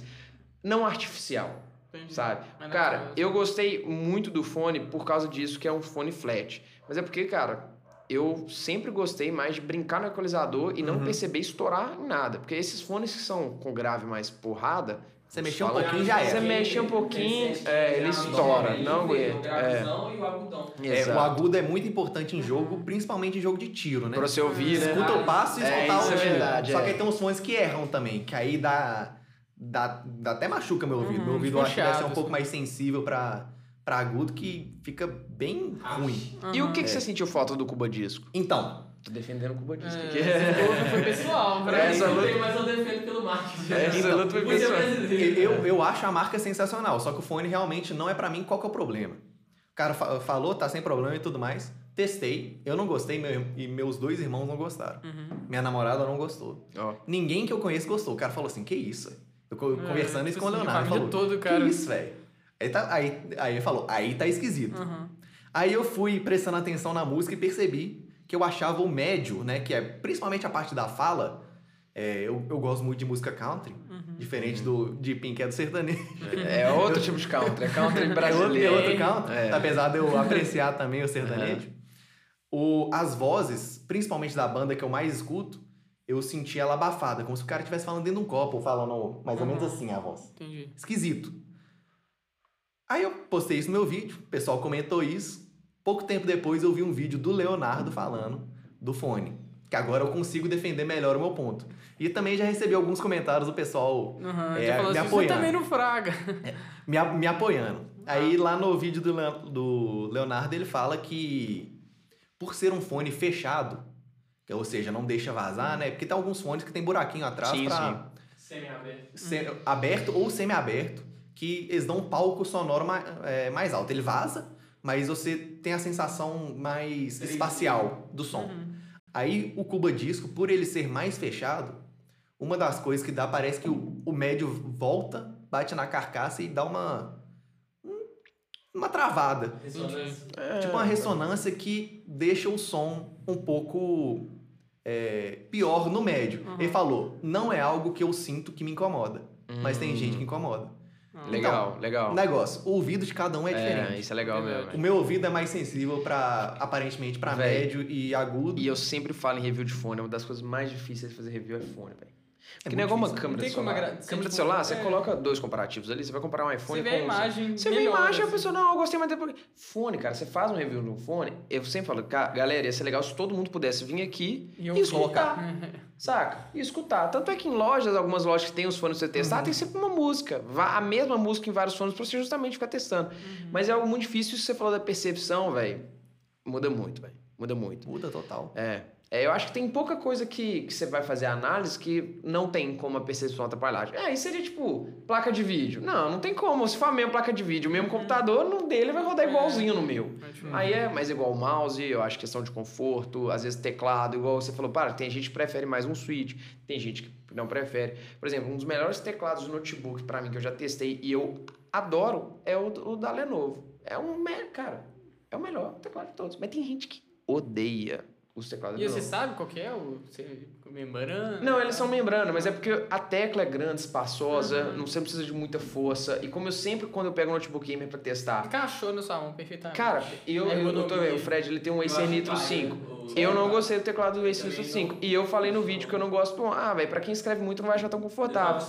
não artificial, Entendi. sabe? Mas Cara, natural. eu gostei muito do fone por causa disso, que é um fone flat. Mas é porque, cara, eu sempre gostei mais de brincar no equalizador e não Uhum. perceber estourar em nada. Porque esses fones que são com grave mais porrada. Você os mexeu um pouquinho já Você era. mexe um pouquinho, é, ele estoura, não aguenta. O gravizão e o agudão. É, Exato. o agudo é muito importante em jogo, principalmente em jogo de tiro, né? Pra você ouvir, né? Escuta o passo e É, escutar isso o é tiro. verdade, Só é. que aí tem uns fones que erram também, que aí dá, dá, dá até machuca meu ouvido. Uhum, meu ouvido eu acho que deve ser um pouco mais sensível pra, pra agudo, que fica bem ruim. E o que, É. que você sentiu falta do Cuba Disco? Então, Tô defendendo o Cuba Disco É, esse povo foi pessoal, Pra Essa não luta- tem, mas eu defendo pelo marketing. Essa Então, luta foi pessoal. eu, eu acho a marca sensacional, só que o fone realmente não é pra mim qual que é o problema. O cara fa- falou, tá sem problema e tudo mais. Testei, eu não gostei meu- e meus dois irmãos não gostaram. Uhum. Minha namorada não gostou. Ó, Ninguém que eu conheço gostou. O cara falou assim: que isso? velho?" Eu É, conversando isso com o Leonardo. Falou, toda, cara. Que isso, velho? Aí, tá, aí, aí ele falou: aí tá esquisito. Uhum. Aí eu fui prestando atenção na música e percebi que eu achava o médio, né? Que é principalmente a parte da fala. é, eu, eu gosto muito de música country, Uhum. diferente do de Pink, que é do sertanejo. é outro tipo de country, é country É outro, brasileiro. é outro country, É. apesar de eu apreciar também o sertanejo. O, as vozes, principalmente da banda que eu mais escuto, eu senti ela abafada, como se o cara estivesse falando dentro de um copo, falando mais ou menos Uhum. assim a voz. Entendi. Esquisito. Aí eu postei isso no meu vídeo, o pessoal comentou isso. Pouco tempo depois eu vi um vídeo do Leonardo falando do fone. Que agora eu consigo defender melhor o meu ponto. E também já recebi alguns comentários do pessoal Uhum. É, já falou me assim, você apoiando. também não fraga. me, a- me apoiando. Aí lá no vídeo do, do Leonardo ele fala que por ser um fone fechado, que, ou seja, não deixa vazar, né? Porque tem alguns fones que tem buraquinho atrás Sim, pra Semi-aberto. ser aberto ou semi-aberto, que eles dão um palco sonoro mais, mais alto. Ele vaza, mas você tem a sensação mais espacial do som. Uhum. Aí o Cuba Disco, por ele ser mais fechado, uma das coisas que dá, parece que o, o médio volta, bate na carcaça e dá uma. um- uma travada. Ressonância. É. Tipo uma ressonância que deixa o som um pouco é, pior no médio. Uhum. Ele falou, não é algo que eu sinto que me incomoda, mas tem Hum. gente que incomoda. Legal, legal. Negócio, o ouvido de cada um é diferente. isso é legal mesmo. O meu ouvido é mais sensível para aparentemente para médio e agudo. E eu sempre falo em review de fone, é uma das coisas mais difíceis de fazer review é fone, velho. É que nem muito igual uma câmera Não de tem como celular. agra- Câmera de tipo, celular, você é. coloca dois comparativos ali, você vai comparar um iPhone Você vê a com... imagem Você vê a imagem, a assim. pessoa, não, eu gostei mais depois. Fone, cara, você faz um review no fone, eu sempre falo, "Ca- galera, ia ser legal se todo mundo pudesse vir aqui E e, escutar, colocar. saca? E escutar. Tanto é que em lojas, algumas lojas que tem os fones pra você testar, Uhum. tem sempre uma música. A mesma música em vários fones pra você justamente ficar testando. Uhum. Mas é algo muito difícil, se você falou da percepção, velho, muda muito, velho. Muda muito. Muda total. É. É, eu acho que tem pouca coisa que, que você vai fazer análise que não tem como a percepção atrapalhar. É, isso seria tipo placa de vídeo. Não, não tem como. Se for a mesma placa de vídeo, o mesmo computador, no dele vai rodar É. igualzinho no meu. Uhum. Aí é mais igual o mouse, eu acho questão de conforto, às vezes teclado, igual você falou, para, tem gente que prefere mais um switch, tem gente que não prefere. Por exemplo, um dos melhores teclados de notebook pra mim que eu já testei e eu adoro é o, o da Lenovo. É um, cara, é o melhor teclado de todos. Mas tem gente que odeia os teclados E você Lenovo. sabe qual que é o você, membrana? Não, eles são membrana, mas é porque a tecla é grande, espaçosa, Uhum. não você precisa de muita força. E como eu sempre, quando eu pego um notebook gamer pra testar, Encaixou na sua mão perfeitamente. Cara, eu, É eu, eu tô vendo, o Fred ele tem um Acer Nitro que 5. vai, o- Eu não gostei do teclado do Acer Nitro não. 5. E eu falei no vídeo que eu não gosto. Ah, velho, pra quem escreve muito não vai achar tão confortável.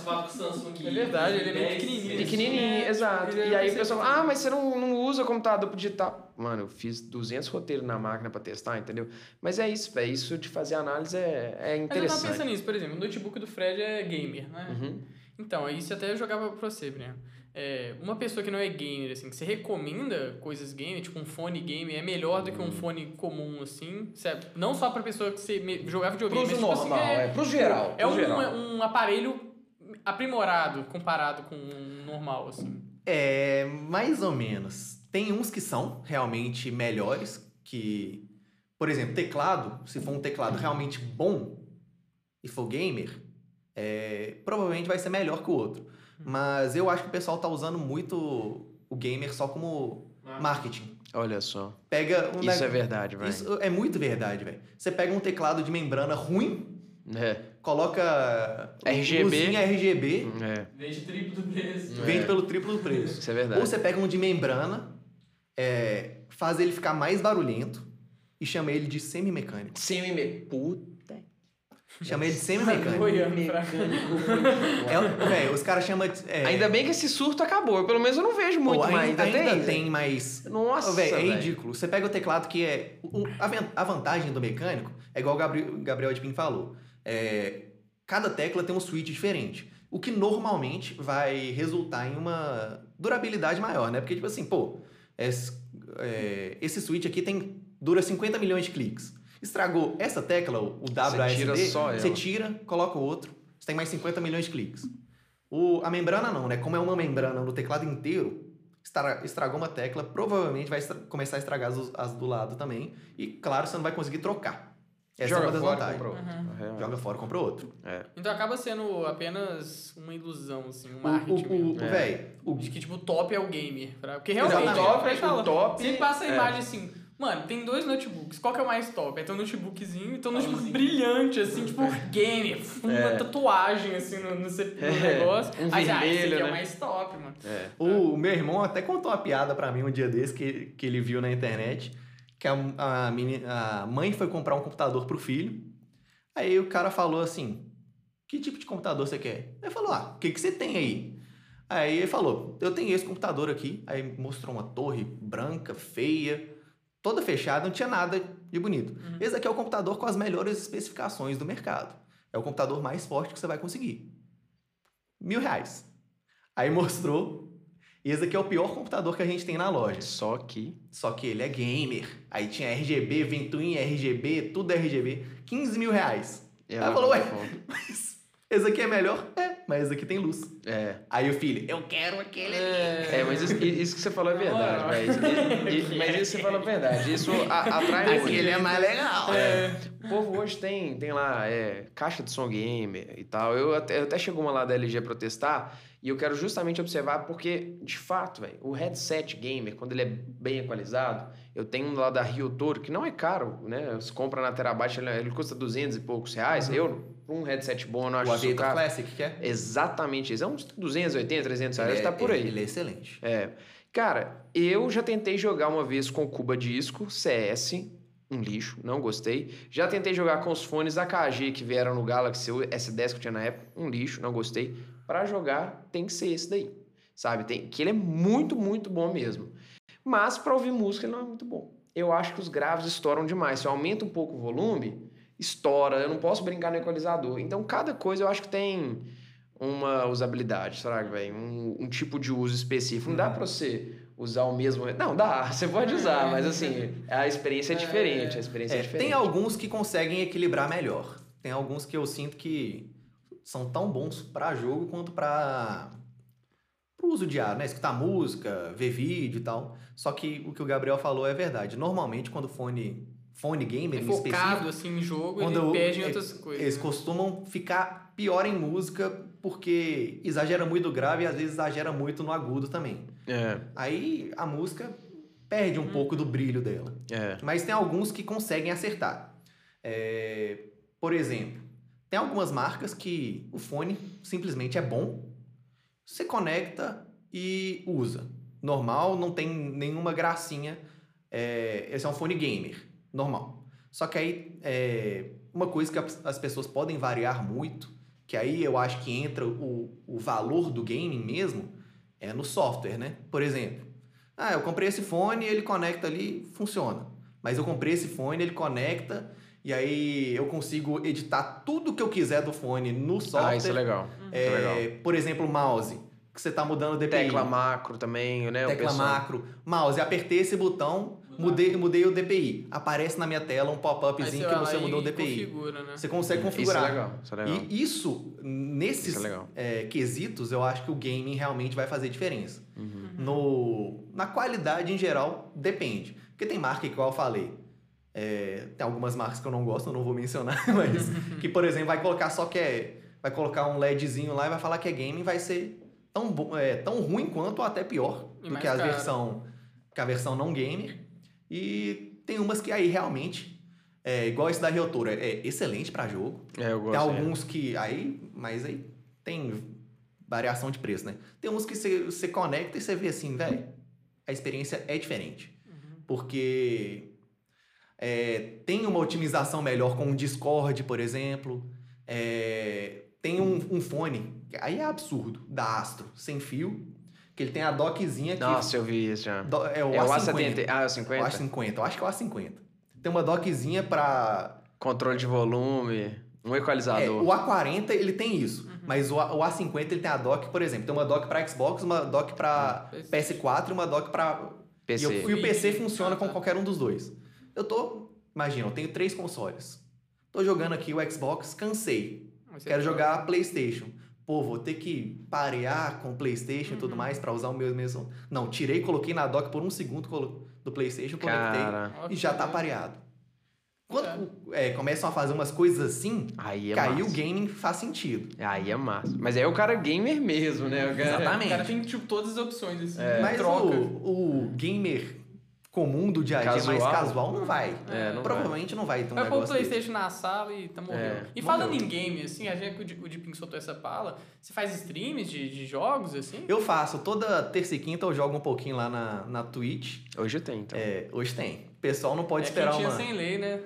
É verdade, ele é meio 10, pequenininho. Pequenininho, É, exato. é E aí o pessoal fala, ah, mas você não, não usa computador pro digital. Mano, eu fiz 200 roteiros na máquina pra testar, entendeu? Mas é isso, velho. Isso de fazer análise é, é Mas eu tava interessante. pensando nisso, por exemplo, o notebook do Fred é gamer, né? Uhum. Então, isso até eu jogava pra você, Breno. é, uma pessoa que não é gamer, assim, que você recomenda coisas gamer, tipo um fone gamer, é melhor do que Hum. um fone comum, assim? Você- não só pra pessoa que você jogar videogame, Pro mas tipo assim, normal, é, pro geral, É pro um, geral. um aparelho aprimorado comparado com um normal, assim. É, mais ou menos. Tem uns que são realmente melhores, que, por exemplo, teclado, se for um teclado realmente bom e for gamer, é, provavelmente vai ser melhor que o outro. Mas eu acho que o pessoal tá usando muito o gamer só como marketing. Olha só. Pega um Isso neg- é verdade, velho. Isso é muito verdade, velho. Você pega um teclado de membrana ruim, É. coloca RGB. luzinha RGB, É. Vende triplo do preço. vende pelo triplo do preço. Isso é verdade. Ou você pega um de membrana, é, faz ele ficar mais barulhento e chama ele de semimecânico. Semi Puta. Chama ele de semimecânico. Boiando pra... É, os caras chamam de. é, Ainda bem que esse surto acabou. Pelo menos eu não vejo muito pô, mais. ainda, Ainda, ainda tem? tem, mas. Nossa, Ô, véi, é velho. ridículo. Você pega o teclado que é. a, vantagem do mecânico é igual o Gabriel, Gabriel Edpin falou. É, cada tecla tem um switch diferente. O que normalmente vai resultar em uma durabilidade maior, né? Porque, tipo assim, pô, esse, é, esse switch aqui tem, dura 50 milhões de cliques. Estragou essa tecla, o o WASD, tira só você tira, coloca o outro, você tem mais 50 milhões de cliques. O, a membrana não, né? Como é uma membrana no teclado inteiro, estra- estragou uma tecla, provavelmente vai começar a estragar as, as do lado também. E, claro, você não vai conseguir trocar. Essa é Joga uma das fora, vantagens. compra outro. Uhum. É. Joga fora, compra outro. Então acaba sendo apenas uma ilusão, assim, um O, marketing o, mesmo. o, É. o, De que, tipo, o top é o gamer. pra- Porque realmente, Exatamente. o top, O top- Sempre passa a é. imagem assim, mano, tem dois notebooks, qual que é o mais top? Aí tem um notebookzinho e tem um notebook Azulzinho. brilhante, assim, tipo, gamer, uma É. tatuagem, assim, no, no, no É, negócio. um Aí, ah, esse vermelho, aqui é né? o mais top, mano. É. o, o meu irmão até contou uma piada pra mim um dia desse que, que ele viu na internet. Que a, a, a mãe foi comprar um computador pro filho. Aí o cara falou assim: Que tipo de computador você quer? Ele falou: Ah, o que, que você tem aí? Aí ele falou: Eu tenho esse computador aqui. Aí mostrou uma torre branca, feia, toda fechada, não tinha nada de bonito. Uhum. Esse aqui é o computador com as melhores especificações do mercado. É o computador mais forte que você vai conseguir. Mil reais. Aí mostrou. E esse aqui é o pior computador que a gente tem na loja. Só que. Só que ele é gamer. Aí tinha RGB, ventoinha RGB, tudo RGB. 15 mil reais. Ela falou, ué. Mas esse aqui é melhor? É, mas esse aqui tem luz. É. Aí o filho, eu quero aquele ali. É, mas isso, isso que você falou é verdade, e- Mas isso que você falou é verdade. Isso a- atrai muito. Aquele é mais legal. É. O povo hoje tem, tem lá é, caixa de som gamer e tal. Eu até, eu até chegou uma lá da LG pra eu testar e eu quero justamente observar porque, de fato, velho, o headset gamer, quando ele é bem equalizado, eu tenho um lá da Rio Toro, que não é caro, né? Você compra na Terabyte, ele, ele custa 200 e poucos reais. Eu, pra um headset bom, eu não acho O Aviator caro. Classic, que é? Exatamente isso. É uns 280, 300 reais, Ele é- tá por aí. Ele é excelente. É. Cara, eu já tentei jogar uma vez com o Cuba Disco, CS, um lixo, não gostei. Já tentei jogar com os fones AKG que vieram no Galaxy S10 que eu tinha na época, um lixo, não gostei. Pra jogar tem que ser esse daí, sabe? Tem, que ele é muito, muito bom mesmo. Mas pra ouvir música ele não é muito bom. Eu acho que os graves estouram demais. Se eu aumento um pouco o volume, estoura. Eu não posso brincar no equalizador. Então cada coisa eu acho que tem uma usabilidade, será que, velho? Um, um tipo de uso específico. Não dá pra você usar o mesmo. Não, dá, você pode usar, mas assim, a experiência é diferente. A experiência é, É, diferente. tem alguns que conseguem equilibrar melhor. Tem alguns que eu sinto que são tão bons pra jogo quanto pra pro uso diário, né? Escutar música, ver vídeo e tal. Só que o que o Gabriel falou é verdade. Normalmente, quando o fone, fone gamer É em focado, assim, em jogo, quando ele eu- perde em outras coisas. eles né? costumam ficar pior em música porque exagera muito no grave e às vezes exagera muito no agudo também. É, Aí a música perde um Hum. pouco do brilho dela. é. Mas tem alguns que conseguem acertar. É, por exemplo, tem algumas marcas que o fone simplesmente é bom, você conecta e usa. Normal, não tem nenhuma gracinha. É, esse é um fone gamer, normal. Só que aí, é, uma coisa que as as pessoas podem variar muito, que aí eu acho que entra o, o valor do gaming mesmo, é no software, né? Por exemplo, ah, eu comprei esse fone, ele conecta ali, funciona. Mas eu comprei esse fone, ele conecta e aí eu consigo editar tudo que eu quiser do fone no software. Ah, isso é legal. É, Isso é legal. Por exemplo, o mouse. que você tá mudando o DPI. Tecla macro também, né? o Tecla pessoal- macro. Mouse, apertei esse botão, mudei, mudei o DPI. Aparece na minha tela um pop-upzinho que você mudou o DPI. configura, né? Você consegue Isso é configurar. legal, isso é legal. E isso, nesses Isso é legal. é, quesitos, eu acho que o gaming realmente vai fazer diferença. Uhum. No, na qualidade, em geral, depende. Porque tem marca, igual eu falei. é, tem algumas marcas que eu não gosto, eu não vou mencionar, mas que, por exemplo, vai colocar só que é. Vai colocar um LEDzinho lá e vai falar que é gaming, vai ser tão, é, tão ruim quanto ou até pior E do que a caro. versão que a versão não gamer. E tem umas que aí realmente, é, igual esse da Realtora, é excelente para jogo. É, eu gosto. Tem é. alguns que. Aí, mas aí tem variação de preço, né? Tem uns que você, você conecta e você vê assim, velho, a experiência é diferente. Porque é, tem uma otimização melhor com o Discord, por exemplo. É, tem um, um fone, que aí é absurdo, da Astro, sem fio, que ele tem a dockzinha que. Nossa, eu vi isso já. do- é o é o A50. A70. Ah, é o O 50? A50, eu acho que é o A50. Tem uma dockzinha pra Controle de volume, um É, equalizador. o A40 ele tem isso, mas o, A- o A50 ele tem a dock, por exemplo, tem uma dock para Xbox, uma dock para PS4 e uma dock para PC. E, eu- e o PC funciona Ah, com tá. qualquer um dos dois. Eu tô, imagina, eu tenho três consoles. Tô jogando aqui o Xbox, cansei. Quero troca. jogar PlayStation. Pô, vou ter que parear com PlayStation e tudo Uhum. mais para usar o meu mesmo. Não, tirei, coloquei na dock por um segundo do PlayStation, conectei Cara, e já tá pareado. Quando é, começam a fazer umas coisas assim, aí é massa. o gaming faz sentido. Aí é massa. Mas aí é o cara gamer mesmo, né? O cara... Exatamente. O cara tem, tipo, todas as opções, assim. É. Mas troca. o, o gamer comum do dia a dia, mais Casual? não vai. É, não Provavelmente não vai ter um Vai pôr o. Playstation na sala e tá morrendo. É, e morreu. falando em game, assim, a gente, o Di- o Diping soltou essa pala. Você faz streams de, de jogos, assim? Eu faço, toda terça e quinta eu jogo um pouquinho lá na, na Twitch. Hoje tem, então. É, hoje tem. O pessoal não pode é esperar uma. sem lei, né?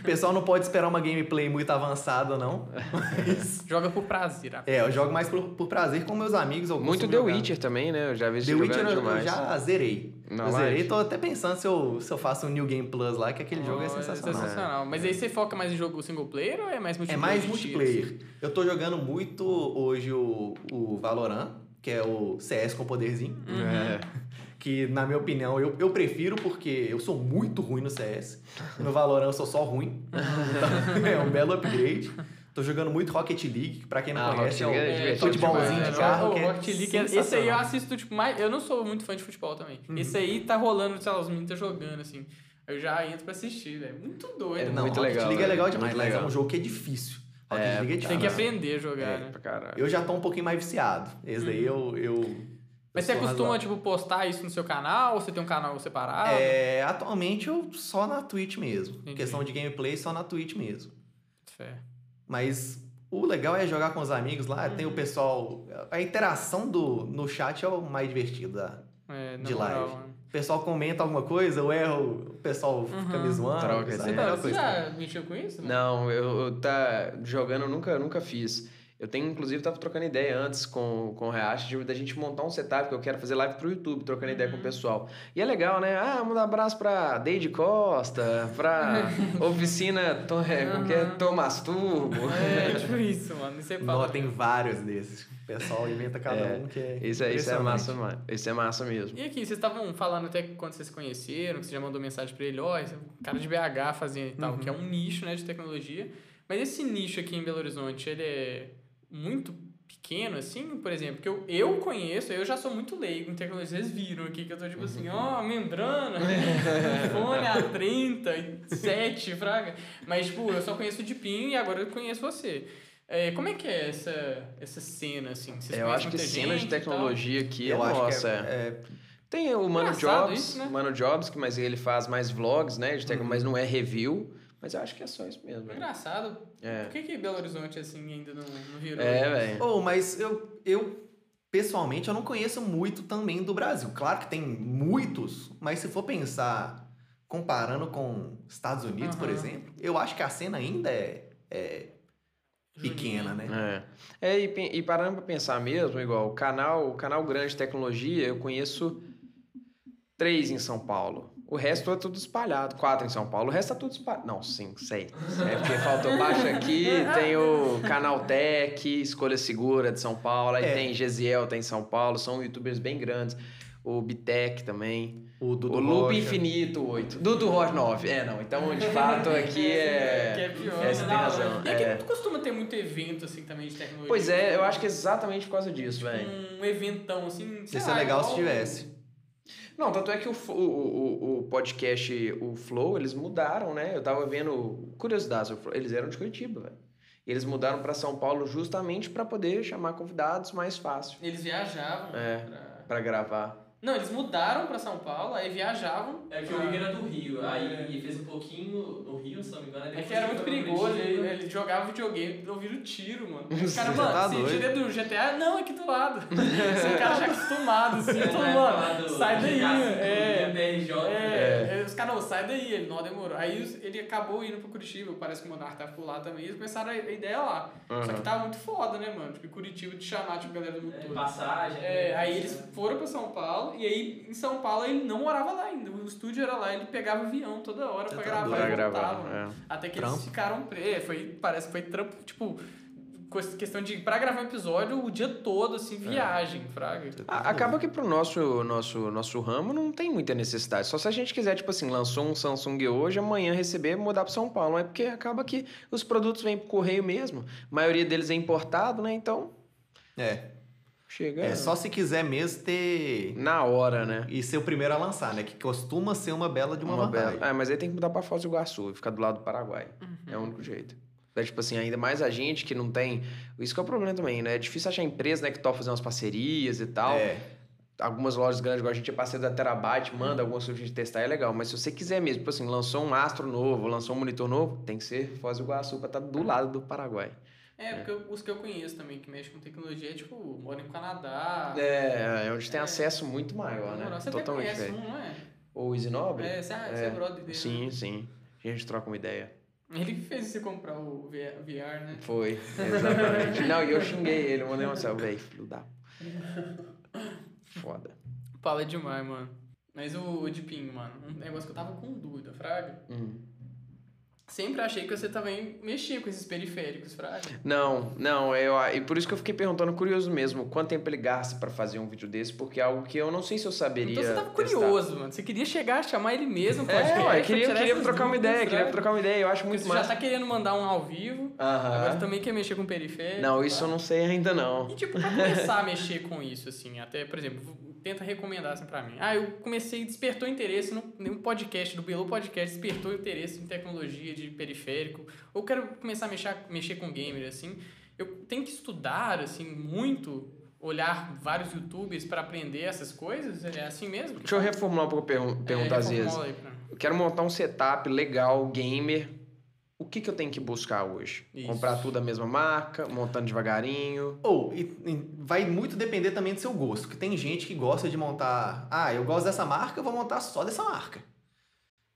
O pessoal não pode esperar uma gameplay muito avançada, não. Mas, Joga por prazer. ah. é, eu jogo mais por, por prazer com meus amigos. Muito The jogar. Witcher também, né? Eu já vi The você Witcher jogando eu, eu já zerei. Na eu zerei, live? tô até pensando se eu, se eu faço um New Game Plus lá, que aquele jogo é Oh, sensacional. sensacional. Mas aí você foca mais em jogo single player ou é mais É multiplayer? mais de multiplayer. Eu tô jogando muito hoje o, o Valorant, que é o CS com poderzinho. É. Que, na minha opinião, eu, eu prefiro porque eu sou muito ruim no CS. No Valorant eu sou só ruim. Então, é um belo upgrade. Tô jogando muito Rocket League, pra quem não Ah, conhece, é League é É, futebolzinho de É, carro. é Rocket League, esse aí eu assisto, tipo, mais. Eu não sou muito fã de futebol também. Uhum. Esse aí tá rolando, sei lá, os meninos tá jogando, assim. Eu já entro pra assistir, velho. Muito doido. É Não, muito Rocket legal, League é né? legal demais, mas legal. é um jogo que é difícil. Rocket É, League é. Tem que aprender a jogar, É, né? Pra caralho. Eu já tô um pouquinho mais viciado. Esse daí eu. eu Mas você costuma, tipo, postar isso no seu canal? Ou você tem um canal separado? É, atualmente eu só na Twitch mesmo. Entendi. Questão de gameplay, só na Twitch mesmo. Fé. Mas o legal é jogar com os amigos lá. Tem o Uhum. pessoal. A interação do, no chat é o mais divertido. Da, É, De moral, live. mano. O pessoal comenta alguma coisa, eu erro, o pessoal fica Uhum. me zoando. Troca. Aquela Você coisa. já mexeu com isso? Não, eu, eu tá jogando, eu nunca, nunca fiz. Eu tenho, inclusive, tava trocando ideia antes com, com o React de, da gente montar um setup que eu quero fazer live pro YouTube, trocando ideia com o pessoal. E é legal, né? Ah, mandar abraço pra Deide Costa, pra oficina to, é, como que é? Uhum. Thomas Turbo. É, tipo isso, mano. Você fala. Não, tem vários desses. O pessoal inventa cada É, um que é. Isso, é- isso é massa, ma- isso é massa mesmo. E aqui, vocês estavam falando até quando vocês se conheceram, que você já mandou mensagem pra ele, ó, esse é um cara de BH fazendo e tal, que é um nicho, né, de tecnologia. Mas esse nicho aqui em Belo Horizonte, ele é muito pequeno, assim, por exemplo, que eu, eu conheço, eu já sou muito leigo em tecnologia, vocês viram aqui que eu tô tipo assim, ó, membrana, iPhone A37, fraga. Mas, tipo, eu só conheço o Dipinho e agora eu conheço você. É, como é que é essa, essa cena, assim? Vocês eu conhecem acho que cena de tecnologia aqui é Eu acho nossa. que é. é, é- Tem o Mano Engraçado Jobs, isso, né? Mano Jobs, que mas ele faz mais vlogs, né, de tec- Uhum. mas não é review. Mas eu acho que é só isso mesmo. É né? engraçado. É. Por que, que Belo Horizonte, assim, ainda não, não virou? É, velho. Oh, mas eu, eu, pessoalmente, eu não conheço muito também do Brasil. Claro que tem muitos, mas se for pensar, comparando com Estados Unidos, por Aham. exemplo, eu acho que a cena ainda é, é pequena, né? É, é e, e parando pra pensar mesmo, igual o canal, o canal grande de tecnologia, eu conheço três em São Paulo. O resto é tudo espalhado. Quatro em São Paulo. O resto é tudo espalhado. Não, cinco, seis. É porque faltou baixo aqui. Tem o Canaltech, Escolha Segura de São Paulo. Aí É. tem Gesiel, tem em São Paulo. São youtubers bem grandes. O Bitec também. O Dudu o Loop Rocha. Infinito, 8. Dudu Rocha, 9. É, não. Então, de fato, aqui é... Que é pior. É, você tem Não, razão. E aqui É. não costuma ter muito evento, assim, também de tecnologia. Pois é, eu acho que é exatamente por causa disso, velho. Um eventão, assim. ser lá, legal se tivesse. Não, tanto é que o, o, o, o podcast, o Flow, eles mudaram, né? Eu tava vendo Flow, eles eram de Curitiba, velho. Eles mudaram pra São Paulo justamente pra poder chamar convidados mais fácil Eles viajavam. É. pra- pra gravar. Não, eles mudaram pra São Paulo, aí viajavam. É que o Igor era do Rio, aí fez um pouquinho no Rio, se não me engano. É que era muito perigoso, ele, ele jogava videogame, ouviram tiro, mano. Os Você caras, tá mano, doido. você tira do GTA? Não, aqui do lado. Esse cara já acostumado, assim, É, então, mano, sai daí, é. MRJ, É, é, os caras, "Ô, sai daí, ele não demorou. Aí ele acabou indo pro Curitiba, parece que o Monark tava por lá também, e eles começaram a, ideia lá. Só que tava muito foda, né, mano? Tipo, Curitiba de chamar, tipo, a galera do mundo é, todo. passagem. É, né? aí eles foram pra São Paulo, e aí em São Paulo ele não morava lá ainda. O estúdio era lá, ele pegava avião toda hora pra tá gravar e gravar, é. Até que Trampo. eles ficaram presos. Foi, parece que foi trampo, tipo, questão de pra gravar um episódio o dia todo, assim, viagem, fraga. A- Acaba que pro nosso, nosso, nosso ramo não tem muita necessidade. Só se a gente quiser, tipo assim, lançou um Samsung hoje, amanhã receber, mudar pro São Paulo. É porque acaba que os produtos vêm pro correio mesmo. A maioria deles é importado, né? Então, É. chega É só se quiser mesmo ter. na hora, né? E ser o primeiro a lançar, né? Que costuma ser uma bela de uma, vantagem. bela- É, mas aí tem que mudar pra Foz do Iguaçu e ficar do lado do Paraguai. É o único jeito. É, tipo assim, ainda mais a gente que não tem. Isso que é o problema também, né? É difícil achar empresa né, que topa fazer umas parcerias e tal. É. Algumas lojas grandes, igual a gente é parceiro da Terabyte, manda algumas coisas pra gente testar, é legal. Mas se você quiser mesmo, tipo assim, lançou um astro novo, lançou um monitor novo, tem que ser Foz do Iguaçu pra estar do lado do Paraguai. É, porque eu- os que eu conheço também, que mexem com tecnologia, é tipo, moram no Canadá. É, é onde tem É. acesso muito maior, né? Você até Totalmente conhece diferente. um, não é? O Isinobre? É, você, você é brother dele. Sim, né? sim. A gente troca uma ideia. Ele que fez você comprar o VR, né? Foi, exatamente. Não, e eu xinguei ele, eu mandei uma céu, velho, filho da. Foda. Fala demais, mano. Mas o, o de pinho, mano, um negócio que eu tava com dúvida, Fraga. Hum. Sempre achei que você também mexia com esses periféricos, Fraga. Não, não, eu, e por isso que eu fiquei perguntando, curioso mesmo, quanto tempo ele gasta pra fazer um vídeo desse, porque é algo que eu não sei se eu saberia. Então você tava testar. curioso, mano. Você queria chegar, chamar ele mesmo, É, podcast, ué, pra queria, tirar queria trocar uma ideia, queria trocar uma ideia, eu acho Porque muito você já massa. tá querendo mandar um ao vivo, Aham. agora também quer mexer com periférico. Não, isso tá? eu não sei ainda não. E tipo, pra começar a mexer com isso, assim, até, por exemplo, tenta recomendar assim pra mim. Ah, eu comecei, despertou interesse no, no podcast, do Belo Podcast, despertou interesse em tecnologia de periférico. Ou quero começar a mexer, mexer com gamer, assim. Eu tenho que estudar, assim, muito, olhar vários youtubers pra aprender essas coisas? É assim mesmo? Deixa eu reformular um pouco a pergun- pergunta é, às vezes. Eu quero montar um setup legal, gamer. O que, que eu tenho que buscar hoje? Isso. Comprar tudo da mesma marca, montando devagarinho. Ou, e- e vai muito depender também do seu gosto. Que tem gente que gosta de montar. Ah, eu gosto dessa marca, eu vou montar só dessa marca.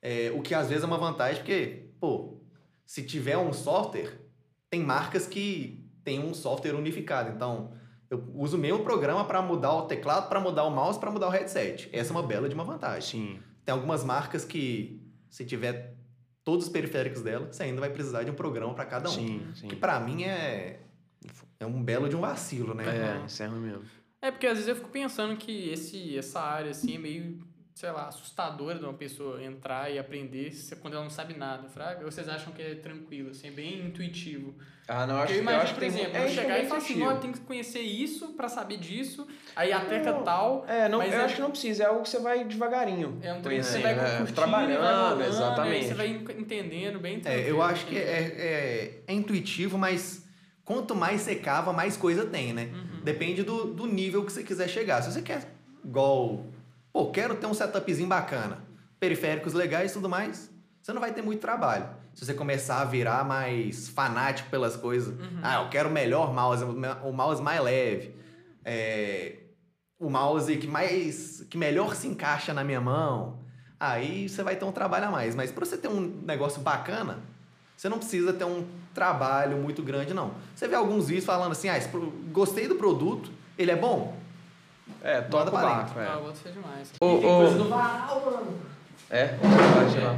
É, o que às vezes é uma vantagem, porque, pô, se tiver um software, tem marcas que tem um software unificado. Então, eu uso o mesmo programa para mudar o teclado, para mudar o mouse, para mudar o headset. Essa é uma bela de uma vantagem. Sim. Tem algumas marcas que, se tiver todos os periféricos dela, você ainda vai precisar de um programa para cada um. Sim, sim. Que pra mim é é um belo de um vacilo, né? É, isso é ruim mesmo. É, porque às vezes eu fico pensando que esse, essa área, assim, é meio, sei lá, assustadora de uma pessoa entrar e aprender se- quando ela não sabe nada, fraga? Ou vocês acham que é tranquilo, assim, é bem intuitivo? Ah, não, eu acho, eu imagino, acho que por tem exemplo, eu é, chegar é e falar assim, ó, tem que conhecer isso pra saber disso, aí a teca Não. tal... É, não, Mas eu é- acho que não precisa, é algo que você vai devagarinho. É um trem que você vai né? curtindo, Trabalhando, vai rolando, aí exatamente. você vai entendendo bem É, tranquilo. eu acho que é, é, é intuitivo, mas quanto mais você cava, mais coisa tem, né? Uhum. Depende do, do nível que você quiser chegar. Se você quer, igual, pô, quero ter um setupzinho bacana, periféricos legais e tudo mais, você não vai ter muito trabalho. Se você começar a virar mais fanático pelas coisas, Uhum. ah, eu quero o melhor mouse, o mouse mais leve, é, o mouse que mais, que melhor se encaixa na minha mão, aí você vai ter um trabalho a mais. Mas para você ter um negócio bacana, você não precisa ter um trabalho muito grande, não. Você vê alguns vídeos falando assim, ah, gostei do produto, ele é bom? É, toca o barco, Ah, é. o outro foi demais. Ô, E tem ô, coisa no varal, mano. É? Pode lá.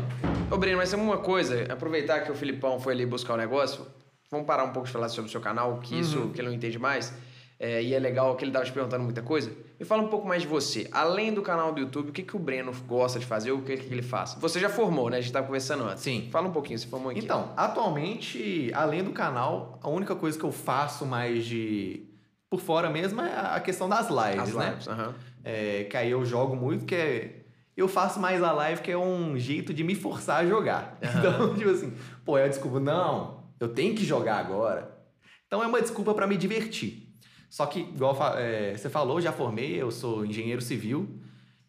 Ô, Breno, mas é uma coisa, aproveitar que o Filipão foi ali buscar o negócio, vamos parar um pouco de falar sobre o seu canal, que isso que ele não entende mais. É, e é legal que ele tava te perguntando muita coisa. Me fala um pouco mais de você. Além do canal do YouTube, o que, que o Breno gosta de fazer o que, que ele faz? Você já formou, né? A gente tava conversando antes. Sim. Fala um pouquinho, você formou aqui. Então, atualmente, além do canal, a única coisa que eu faço mais de por fora mesmo é a questão das lives, As né? lives, aham. É, que aí eu jogo muito, que é. Eu faço mais a live, que é um jeito de me forçar a jogar. Então, tipo assim, pô, é a desculpa, não, eu tenho que jogar agora. Então é uma desculpa pra me divertir. Só que, igual é, você falou, já formei, eu sou engenheiro civil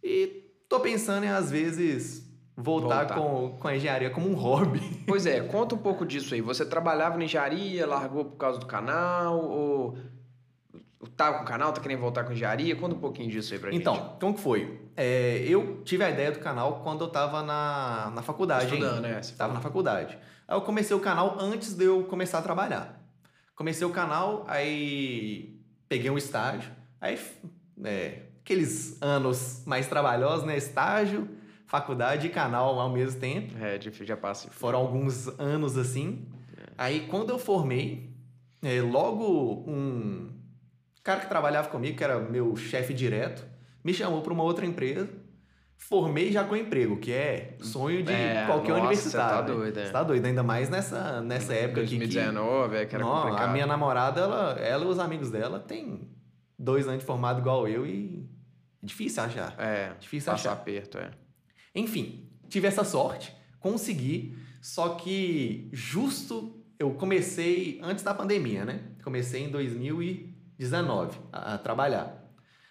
e tô pensando em, às vezes, voltar, Voltar. Com, com a engenharia como um hobby. Pois é, conta um pouco disso aí. Você trabalhava na engenharia, largou por causa do canal, ou tava com o canal, tá querendo voltar com engenharia? Conta um pouquinho disso aí pra gente. Então, como que foi? É, eu tive a ideia do canal quando eu tava na, na faculdade. Estudando, né? Tava falou. na faculdade. Aí eu comecei o canal antes de eu começar a trabalhar. Comecei o canal, aí peguei um estágio. Aí, é, aqueles anos mais trabalhosos, né? Estágio, faculdade e canal ao mesmo tempo. É, difícil, já passa. Foram alguns anos assim. Aí, quando eu formei, é, logo um cara que trabalhava comigo, que era meu chefe direto, me chamou para uma outra empresa. Formei já com emprego, que é sonho de É, qualquer nossa, universitário. você tá né? doido, é. Você tá doido, ainda mais nessa, nessa época aqui. que- 2019, é que era Não, complicado. a minha namorada, ela, ela e os amigos dela têm dois anos de formado igual eu e é difícil achar. É, Difícil achar. aperto, é. Enfim, tive essa sorte, consegui, só que justo eu comecei antes da pandemia, né? Comecei em 2019 a, a trabalhar.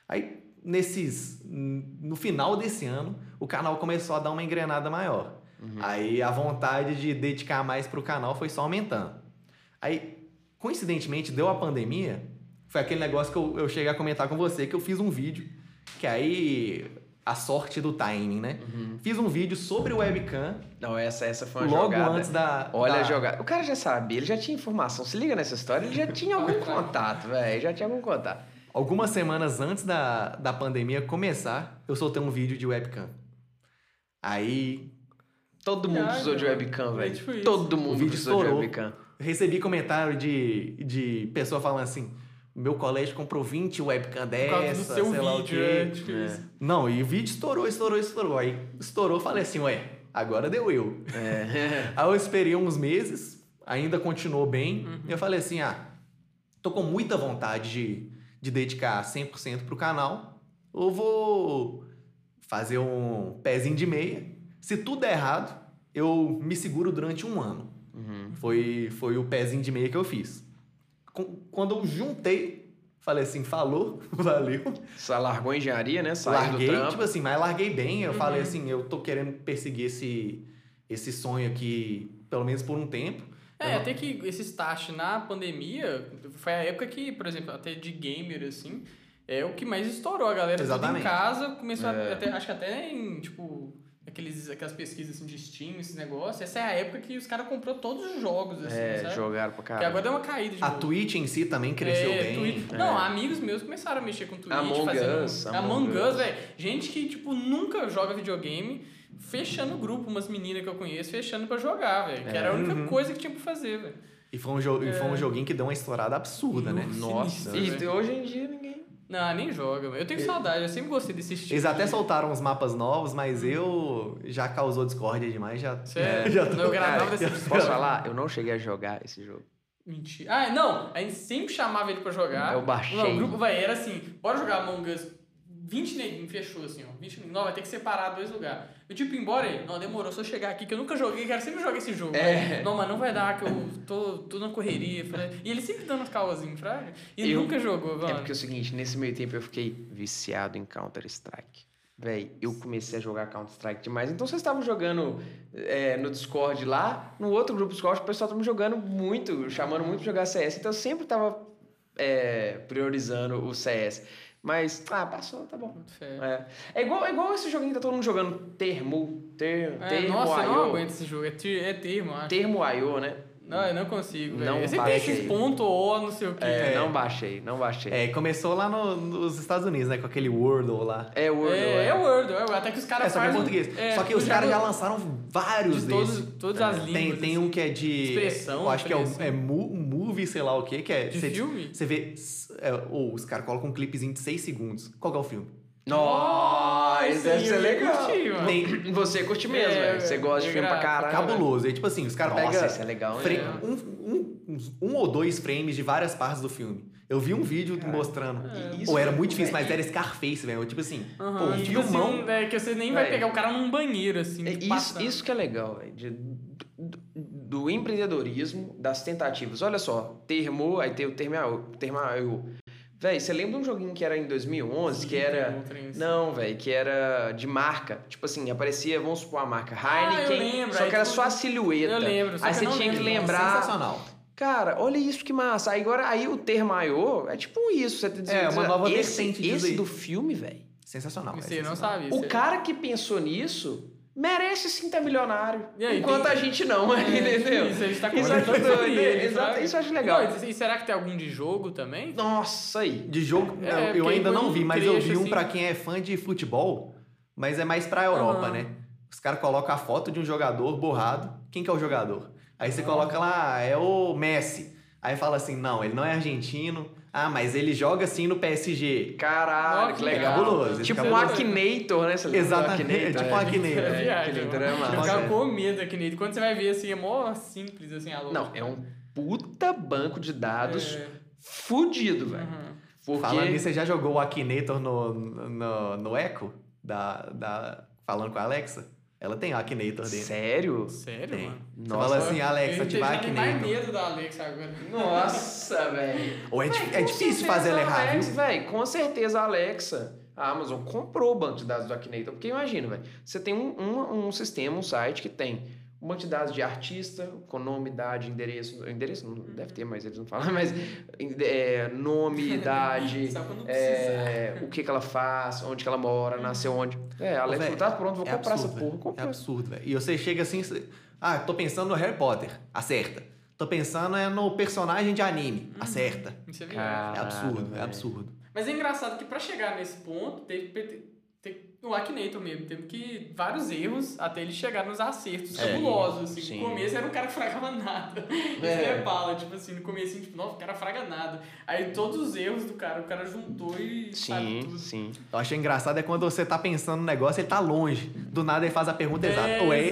Aí, nesses. No final desse ano, o canal começou a dar uma engrenada maior. Aí a vontade de dedicar mais pro canal foi só aumentando. Aí, coincidentemente, deu a pandemia, foi aquele negócio que eu, eu cheguei a comentar com você, que eu fiz um vídeo, que aí a sorte do timing, né? Fiz um vídeo sobre o webcam Não, essa, essa foi uma logo jogada. antes da. Olha da... a jogada. O cara já sabia, ele já tinha informação. Se liga nessa história, ele já tinha algum contato, velho. Já tinha algum contato. Algumas semanas antes da, da pandemia começar, eu soltei um vídeo de webcam. Aí Todo mundo precisou de webcam, velho. tipo. Todo O mundo precisou de webcam. recebi comentário de, de pessoa falando assim: meu colégio comprou 20 webcam dessa, do seu sei lá o vídeo, quê. é, tipo É. Não, e o vídeo estourou, estourou, estourou. Aí estourou, falei assim, ué, agora deu eu. É. Aí eu esperei uns meses, ainda continuou bem. Uhum. E eu falei assim, ah, tô com muita vontade de, de dedicar 100% pro canal. Eu vou fazer um pezinho de meia. Se tudo der errado, eu me seguro durante um ano. Uhum. Foi, foi o pezinho de meia que eu fiz. Quando eu juntei, falei assim, falou, valeu. Só largou a engenharia, né? Saiu larguei, do trampo. tipo assim, mas larguei bem. Eu Uhum. falei assim, eu tô querendo perseguir esse, esse sonho aqui, pelo menos por um tempo. É, até que esse start na pandemia foi a época que, por exemplo, até de gamer, assim, é o que mais estourou. A galera tudo em Exatamente. casa começou É. a, até, acho que até em, tipo, aqueles, aquelas pesquisas assim, de Steam, esses negócios. Essa é a época que os caras comprou todos os jogos, assim, É, sabe? jogaram pra Que caralho. agora deu uma caída de A novo. Twitch em si também cresceu É, bem. Twitch- Não, amigos meus começaram a mexer com Twitch, Among fazendo... Us, Among Among Us, velho. Gente que, tipo, nunca joga videogame, fechando o grupo, umas meninas que eu conheço, fechando pra jogar, velho. Que era a única Uhum. coisa que tinha pra fazer, velho. E foi, um jo- e foi um É. joguinho que deu uma estourada absurda, né? Nossa. Sinistro, E hoje em dia ninguém. Não, nem joga. Eu tenho saudade, eu sempre gostei desse estilo. Eles até de- soltaram uns mapas novos, mas eu já causou discórdia demais, já, Sério? já tô... Não, eu gravava desse Posso falar? Eu não cheguei a jogar esse jogo. Mentira. Ah, não. A gente sempre chamava ele pra jogar. Eu baixei. Não, o grupo, vai, era assim, bora jogar Among Us. 20 neguinhos, fechou assim, ó. 20 neguinhos. Não, vai ter que separar dois lugares. Eu tipo, embora ele. Não, demorou, só chegar aqui, que eu nunca joguei, cara. Sempre joguei esse jogo. É. Não, mas não vai dar, que eu tô, tô na correria. E ele sempre dando uns cauazinhos, fraga. E Eu- nunca jogou, É mano. porque é o seguinte, nesse meio tempo eu fiquei viciado em Counter-Strike. Véi, eu comecei a jogar Counter-Strike demais. Então vocês estavam jogando é, no Discord lá, no outro grupo Discord, o pessoal tava me jogando muito, chamando muito pra jogar CS. Então eu sempre tava é, priorizando o CS. Mas, ah, passou, tá bom. É, é, igual, é igual esse joguinho que tá todo mundo jogando Termo. Ter, É, termo nossa, eu não IO. aguento esse jogo. É, ter- é termo, acho. Termo IO, né? Não, eu não consigo, velho. Não Eu sempre tem baixei. esses pontos ou não sei o quê. É, É. não baixei, não baixei. É, começou lá no- nos Estados Unidos, né? Com aquele Wordle lá. É, o É, é Word, é Word. Até que os caras É, só que é português. é, só que os caras já lançaram vários de todos- desses. todas as Tem, línguas, tem assim. um que é de. Expressão, Eu acho que é, assim. é mu- movie, sei lá o que, que é. De você, filme? Você vê. é, ou os caras colocam um clipezinho de 6 segundos. Qual que é o filme? Nossa, isso deve ser ia legal. Tem- Você curte mesmo, É, velho. Você gosta de é filme pra caralho. cabuloso. E tipo assim, os caras Nossa, pegam. isso é legal, fra- né? um, um, um ou dois frames de várias partes do filme. Eu vi um vídeo mostrando. É. Ou era Isso, muito difícil, mas era Scarface, velho. Tipo assim, Aham, pô, um tipo assim, filmão. é, que você nem vai pegar o cara num banheiro, assim. É Isso, passando. isso que é legal, velho. Do, do empreendedorismo, das tentativas. Olha só, termo, aí tem o termo, termo Véi, você lembra de um joguinho que era em 2011, que Sim, era... um trem assim. Não, velho, que era de marca. Tipo assim, aparecia, vamos supor, a marca Ah, eu Heineken, lembro, só que era só a silhueta. eu lembro, só Aí que você não tinha que lembro. lembrar... Sensacional. Cara, olha isso que massa. Aí agora, aí o termo maiô é tipo isso. Você tá dizendo, É, uma nova esse, vertente disso esse do filme, velho. Sensacional. é Você não sensacional. sabe O cara que pensou nisso merece sim estar milionário. E aí, enquanto tem- a gente não, É, entendeu? Isso, a gente tá conversando sobre ele, exato, isso eu acho legal. Não, e será que tem algum de jogo também? Nossa, aí. De jogo, É, não, eu ainda não um vi, mas eu vi um assim. pra quem é fã de futebol, mas é mais pra Europa, né? Os caras colocam a foto de um jogador borrado. Quem que é o jogador? Aí você coloca lá, é o Messi. Aí fala assim, não, ele não é argentino. Ah, mas ele joga assim no PSG. Caralho, que legal. cabuloso, Tipo um. Akinator, né? Você Exatamente, Akinator? tipo um Akinator. É É, Akinator mano. é Eu massa. ficava com medo nele. Quando você vai ver assim, é mó simples assim a lógica. Não, é um puta banco de dados É. fudido, velho. Uhum. Porque... Falando nisso, você já jogou o Akinator no, no, no Echo? Da, da, falando com a Alexa? Ela tem o Akinator dentro. Sério? Sério, Tem. mano? Você Nossa. fala assim, Alexa, Eu ativar tenho mais Akinator. medo da Alexa agora. Nossa, velho. Ou é, Véi, é com difícil certeza fazer ela a errar, Alexa, viu? Véi, com certeza a Alexa, a Amazon comprou o banco de dados do Akinator. Porque imagina, velho, você tem um, um, um sistema, um site que tem um banco de dados de artista, com nome, idade, endereço. Endereço não deve ter, mas eles não falam. Mas é, nome, idade, é, o que, que ela faz, onde que ela mora, nasceu onde. É, a Alexa Véi, falou, tá pronto, vou É comprar absurdo, essa porra. É Comprei. absurdo, velho. E você chega assim, você- ah, tô pensando no Harry Potter, acerta. Tô pensando é no personagem de anime, acerta. Isso é É viagem. absurdo, é velho. absurdo. Mas é engraçado que pra chegar nesse ponto, teve o Akinator mesmo, teve que vários erros até ele chegar nos acertos É, fabulosos. Assim. sim. No começo era um cara que fragava nada. Isso É. é bala, tipo assim, no começo, tipo, nossa, o cara fraga nada. Aí todos os erros do cara, o cara juntou e sabe Sim, tudo. sim. Eu acho engraçado é quando você tá pensando no negócio, ele tá longe. Do nada ele faz a pergunta É, exata. Ou é,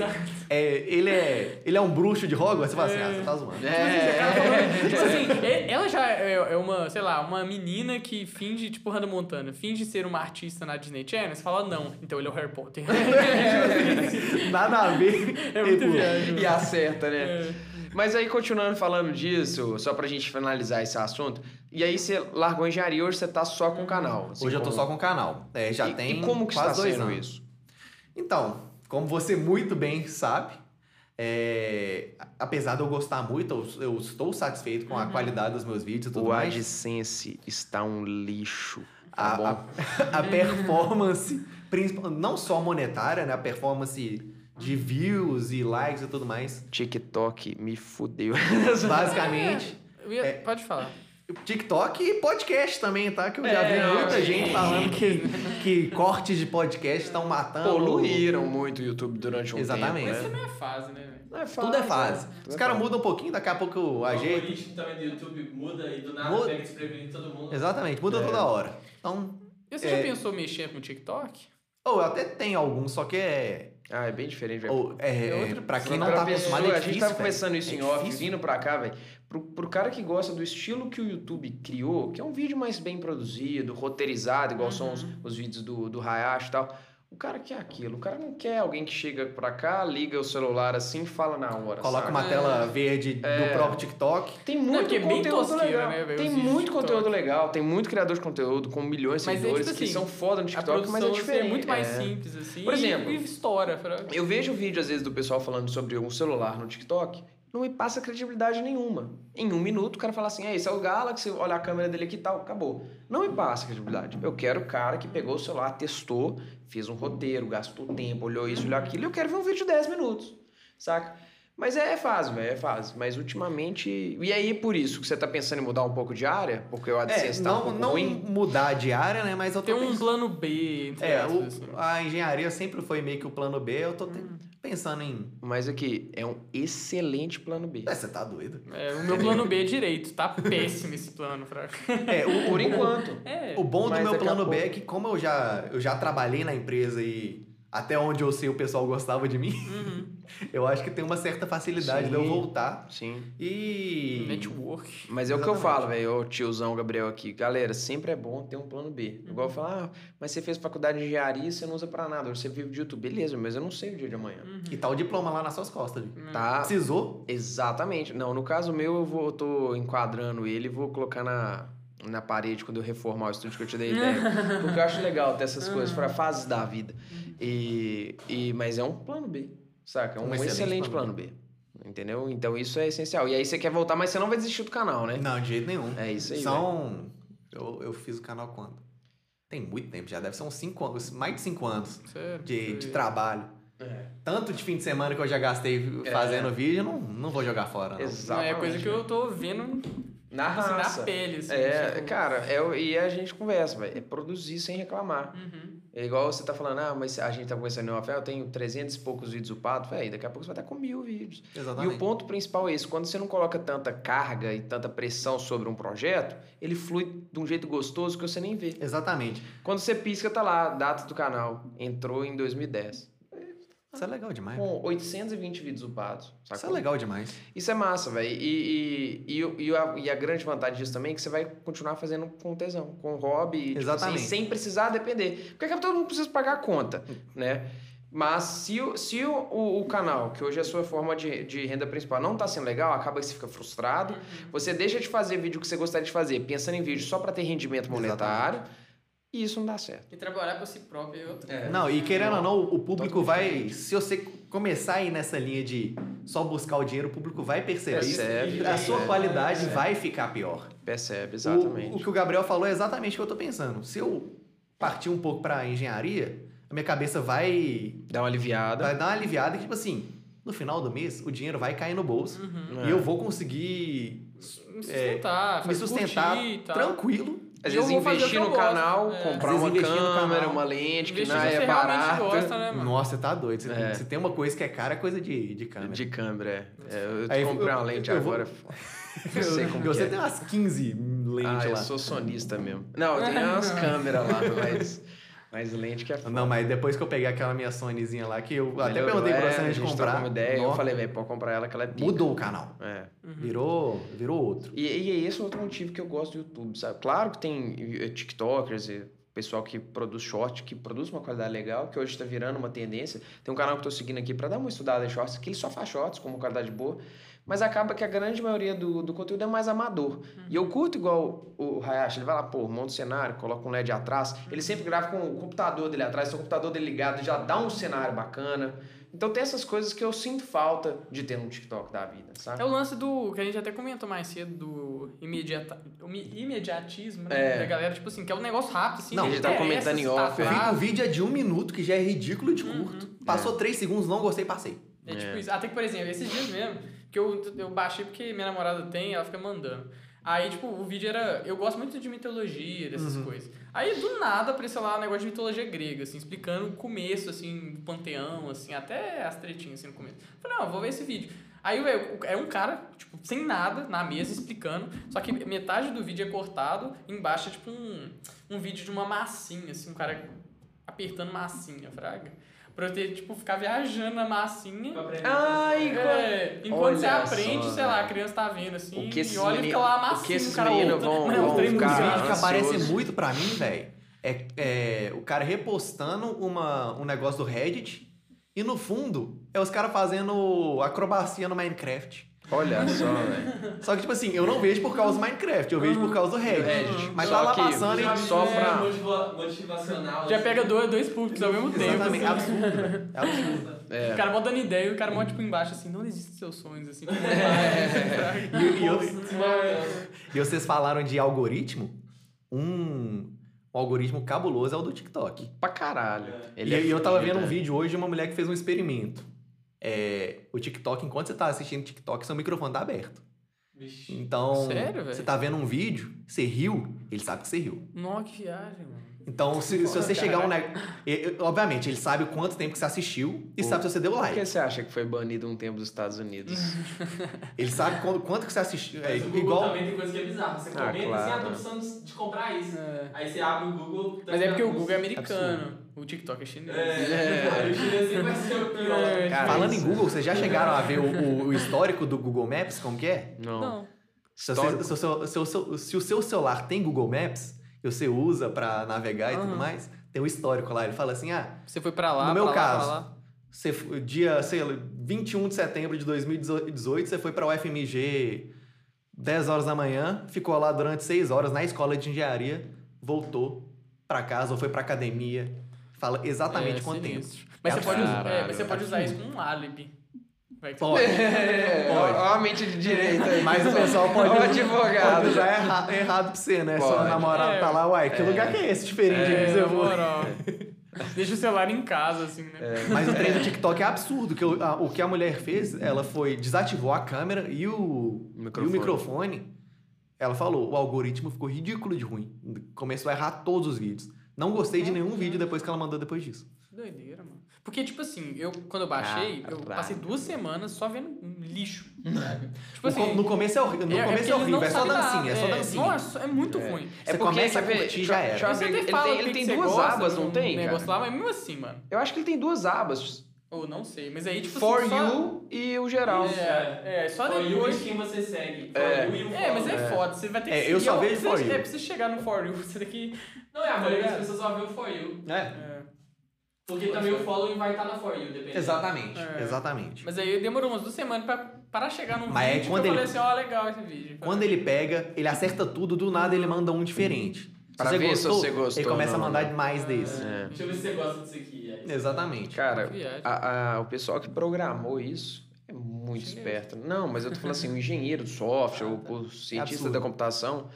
é, ele é. Ele é um bruxo de Hogwarts? Você fala assim, ah, você tá zoando. Tipo assim, É. falou- tipo assim, ela já é é uma, sei lá, uma menina que finge, tipo Hannah Montana, finge ser uma artista na Disney Channel, você fala, não, então ele é o Harry Potter. Nada a ver. É muito Tipo, viagem. E acerta, né? É. Mas aí, continuando falando disso, só pra gente finalizar esse assunto, e aí você largou a engenharia, hoje você tá só com o canal. assim, Hoje eu tô como- só com o canal. É, já e, tem E como que quase está dois sendo anos. isso? Então, como você muito bem sabe, é, apesar de eu gostar muito, eu, eu estou satisfeito com a qualidade dos meus vídeos e tudo O mais. AdSense está um lixo, tá a, bom? a, a performance, não só monetária, né? A performance de views e likes e tudo mais. TikTok me fudeu. Basicamente, Eu ia- É. Pode falar. TikTok e podcast também, tá? Que eu já É, vi muita gente falando que, que cortes de podcast estão matando. Poluíram muito o YouTube durante um Exatamente. Mas tempo. isso não é fase, né, é fácil, Tudo é fase. né? Tudo Os é caras fase. mudam um pouquinho, daqui a pouco O ajeita. algoritmo também do YouTube muda e do nada Muda. pega desprevenido todo mundo. Exatamente, muda É. toda hora. Então, E você É. já pensou em mexer com o TikTok? Ou até tem alguns, só que é. Ah, é bem diferente, velho. Ou, é, É outra pra quem não tá pessoa- acostumado, é A difícil, gente tava conversando isso É em off, difícil. vindo pra cá, velho. Pro, pro cara que gosta do estilo que o YouTube criou, que é um vídeo mais bem produzido, roteirizado, igual são os, os vídeos do, do Hayashi e tal. O cara quer aquilo. O cara não quer alguém que chega pra cá, liga o celular assim e fala na hora. Coloca saca? uma É. tela verde É. do próprio TikTok. Tem Não, muito porque é bem conteúdo tosqueira, legal. né, tem muito do conteúdo legal. Tem muito criador de conteúdo com milhões de Mas é, seguidores tipo que assim, são foda no a TikTok, mas é assim, diferente. é muito mais É. simples, assim. Por exemplo, e, e estoura. Pra... Eu vejo vídeo, às vezes, do pessoal falando sobre um celular no TikTok, não me passa credibilidade nenhuma. Em um minuto, o cara fala assim, é, esse é o Galaxy, olha a câmera dele aqui e tal, acabou. Não me passa credibilidade. Eu quero o cara que pegou o celular, testou, fez um roteiro, gastou tempo, olhou isso, olhou aquilo, e eu quero ver um vídeo de 10 minutos, saca? Mas é, é fase, velho, é fase. Mas ultimamente. E aí, por isso, que você tá pensando em mudar um pouco de área? Porque o É, AdSense tá um não, pouco não ruim. mudar de área, né? Mas eu tô Tem um pensando... plano B, entre É, o- assim. a engenharia sempre foi meio que o plano B. Eu tô te- pensando em... Mas aqui, é um excelente plano B. É, você tá doido? É, o meu plano B é direito. Tá péssimo esse plano, Fraga. É, o, Por enquanto. É. O bom do meu plano B é que como eu já, eu já trabalhei na empresa e até onde eu sei o pessoal gostava de mim, Uhum. eu acho que tem uma certa facilidade de eu Sim. voltar. Sim. E... Network. Mas é o que eu Exatamente. falo, velho, o tiozão Gabriel aqui. Galera, sempre é bom ter um plano B. Igual eu falo, ah, mas você fez faculdade de engenharia e você não usa pra nada. Você vive de YouTube. Beleza, mas eu não sei o dia de amanhã. E tá o diploma lá nas suas costas. Vi. Tá? Precisou? Exatamente. Não, no caso meu, eu vou, eu tô enquadrando ele e vou colocar na, na parede quando eu reformar o estúdio que eu te dei ideia. Porque eu acho legal ter essas coisas para fases da vida. E, e, mas é um plano B, saca? É um, Um excelente, excelente plano, plano B. Entendeu? Então isso é essencial. E aí você quer voltar, mas você não vai desistir do canal, né? Não, de jeito nenhum. É isso aí. São... Eu, eu fiz o canal quando? Tem muito tempo, já deve ser uns 5 anos, mais de 5 anos Certo. de, de trabalho. É. Tanto de fim de semana que eu já gastei fazendo vídeo, eu não, não vou jogar fora, não. Não, Exatamente. é coisa que eu tô vendo Na assim, raça. na pele. Assim, É, tipo, cara, é, e a gente conversa, velho. É produzir sem reclamar. Uhum. É igual você tá falando, ah, mas a gente tá conversando em off, eu tenho 300 e poucos vídeos upados. Véi, daqui a pouco você vai estar com mil vídeos. E Exatamente. o ponto principal é esse: quando você não coloca tanta carga e tanta pressão sobre um projeto, ele flui de um jeito gostoso que você nem vê. Exatamente. Quando você pisca, tá lá, data do canal. Entrou em 2010. Isso é legal demais. Com 820 vídeos upados. Isso é sacou? legal demais. Isso é massa, velho. E, e, e, o- e, a, e a grande vantagem disso também é que você vai continuar fazendo com tesão, com hobby, tipo assim, Exatamente. sem precisar depender. Porque todo mundo precisa pagar a conta, né? Mas se, o, se o, o, o canal, que hoje é a sua forma de, de renda principal, não tá sendo legal, acaba que você fica frustrado. Você deixa de fazer vídeo que você gostaria de fazer, pensando em vídeo só para ter rendimento monetário. E isso não dá certo. E trabalhar por si próprio é outra. Não, e querendo ou não, o público vai. diferente. Se você começar a ir nessa linha de só buscar o dinheiro, o público vai perceber. Percebe, e a sua qualidade percebe. vai ficar pior. Percebe, O, exatamente. o que o Gabriel falou é exatamente o que eu tô pensando. Se eu partir um pouco pra engenharia, a minha cabeça vai, Dá uma aliviada. vai dar uma aliviada e, tipo assim, no final do mês, o dinheiro vai cair no bolso Uhum. e eu vou conseguir Me sustentar, me fazer sustentar curtir tranquilo. Às E eu vezes investir no eu canal, É. comprar Às uma câmera, canal. uma lente que não é barata. gosta, né, mano? Nossa, você tá doido. Você, É. você tem uma coisa que é cara, é coisa de, de câmera. De câmera, é. É, Eu Aí, comprei eu- uma lente eu agora. Eu sei como que você é. tem umas 15 lentes Ah, eu lá. sou sonista mesmo. Não, eu tenho umas câmeras lá, mas, mas lente que é foda. Não, mas depois que eu peguei aquela minha Sonyzinha lá, que eu até Melhorou, perguntei pra é, você a antes de gente comprar. uma ideia, eu falei, velho, pode comprar ela que ela é pica. mudou o canal. É. Virou, virou outro. E, e é esse outro motivo que eu gosto do YouTube, sabe? Claro que tem eh, TikTokers e pessoal que produz short, que produz uma qualidade legal, que hoje está virando uma tendência. Tem um canal que eu tô seguindo aqui para dar uma estudada em shorts, que ele só faz shorts com uma qualidade boa, mas acaba que a grande maioria do, do conteúdo é mais amador. E eu curto igual o Hayashi, ele vai lá, pô, monta o cenário, coloca um LED atrás, ele sempre grava com o computador dele atrás, se o computador dele ligado já dá um cenário bacana. Então tem essas coisas que eu sinto falta de ter no TikTok da vida, sabe? É o lance do. que a gente até comentou mais cedo, do imediata, imediatismo, né? É. Da galera, tipo assim, que é um negócio rápido, assim. Não, a gente tá interessa comentando em tá off, atrás. O vídeo é de um minuto, que já é ridículo de curto. Passou três segundos, não gostei, passei. É tipo É. isso. Até que, por exemplo, esses dias mesmo, que eu, eu baixei porque minha namorada tem, ela fica mandando. Aí, tipo, o vídeo era. Eu gosto muito de mitologia, dessas Uhum. coisas. Aí, do nada, apareceu lá um negócio de mitologia grega, assim, explicando o começo, assim, do panteão, assim, até as tretinhas, assim, no começo. Falei, não, vou ver esse vídeo. Aí, é um cara, tipo, sem nada, na mesa, explicando, só que metade do vídeo é cortado, embaixo é, tipo, um, um vídeo de uma massinha, assim, um cara apertando massinha, fraga. Pra eu ter, tipo, ficar viajando na massinha. Pra aprender Ai, É, enquanto Olha você aprende, só, sei lá, a criança tá vendo assim, O que e olha e fica lá o que esses o cara meninos vão- Não, vão ficar Um que aparece muito pra mim, velho, é, é o cara repostando uma, um negócio do Reddit e no fundo é os caras fazendo acrobacia no Minecraft. Olha só, velho. Só que, tipo assim, eu não vejo por causa do Minecraft, eu vejo por causa do Reddit. Reddit. Mas Só tá lá que passando e. Só né, pra- motiva- motivacional. Já assim. pega dois, dois públicos ao mesmo tempo. Exatamente, é assim. absurdo, velho. É absurdo. É. O cara bota dando ideia e o cara manda tipo embaixo assim, não desista dos seus sonhos, assim. como vai. E, e eu- e vocês falaram de algoritmo? Um, um algoritmo cabuloso é o do TikTok. Pra caralho. E, Ele é e eu tava vendo um é. vídeo hoje de uma mulher que fez um experimento. É, o TikTok, enquanto você tá assistindo TikTok, seu microfone tá aberto. Vixe. Então, Sério, você tá vendo um vídeo, você riu, ele sabe que você riu. Nossa, que viagem, mano. Então, se, se você chegar um negócio. Obviamente, ele sabe o quanto tempo que você assistiu e Pô, sabe se você deu Por like. que você acha que foi banido um tempo dos Estados Unidos? Ele sabe quanto, quanto que você assistiu. É, Mas o Google igual. também tem coisa que é bizarra. Você Ah, comenta assim, claro. ah, tô precisando de comprar isso. É. Aí você abre o Google... tá Mas é porque o? Google é americano. O TikTok é chinês. É, aí o chinês vai ser o pior. É, Cara, Falando em isso- Google, vocês já chegaram a ver o, o- o histórico do Google Maps? Como que é? Não. Não. Se, se se se o seu celular tem Google Maps, que você usa pra navegar e tudo mais, tem um histórico lá. Ele fala assim: ah, Você foi pra lá, No meu pra lá, caso. pra lá. Você, dia, sei lá, 21 de setembro de 2018, você foi para o FMG 10 horas da manhã, ficou lá durante 6 horas na escola de engenharia, voltou para casa ou foi para academia. Fala exatamente É, quanto sinistro. tempo. Mas, É você pode, usar- é, mas você pode usar isso como um álibi. Vai que você- Pode. É, Pode. ó a mente de direito aí. Mas o pessoal pode, o advogado. pode usar erra- errado pra você, né? Sua Pode. namorada É. tá lá, uai, que lugar que é esse diferente É, que você na foi? moral. Deixa o celular em casa, assim, né? Mas o trem do TikTok é absurdo. Que o, a- o que a mulher fez, ela foi desativou a câmera e o, Microfone. e o microfone. Ela falou, o algoritmo ficou ridículo de ruim. Começou a errar todos os vídeos. Não gostei de nenhum vídeo depois que ela mandou depois disso. Que doideira, mano. Porque, tipo assim, eu, quando eu baixei, eu Caralho. passei duas semanas só vendo um lixo, sabe? tipo assim... no começo é horrível, no é- é começo é horrível, é só dancinha, nada, é só dancinha. Nossa, é muito ruim. Você É porque, começa a curtir, já eu era. Você abrir- até ele tem, ele que tem que você duas gosta abas, não tem, negócio cara? lá, mas mesmo assim, mano. Eu acho que ele tem duas abas. Ou não sei, mas aí, tipo For assim, só- You e o geral. É, é, só For you depois... e quem você segue. For É. you e o É, mas é foda, você vai ter que É, seguir eu só vejo For você- You. É, pra você chegar no For You, você tem que... Não, é, a maioria Tá das ligado? pessoas só vê o For you. É, É. Porque também o following vai estar na For you, dependendo. exatamente, É. exatamente. Mas aí demorou umas duas semanas pra parar chegar num Mas é vídeo quando que eu ele- falei assim, ó, legal esse vídeo. Quando ele pega, ele acerta tudo, do nada ele manda um diferente. Se Pra ver se você gostou ele começa não, a mandar né? mais desse. É. Deixa eu ver se você gosta disso aqui. Aí. Exatamente. Cara, a- a- o pessoal que programou isso é muito esperto. Não, mas eu tô falando assim, o engenheiro do software, o, o cientista absurdo. da computação,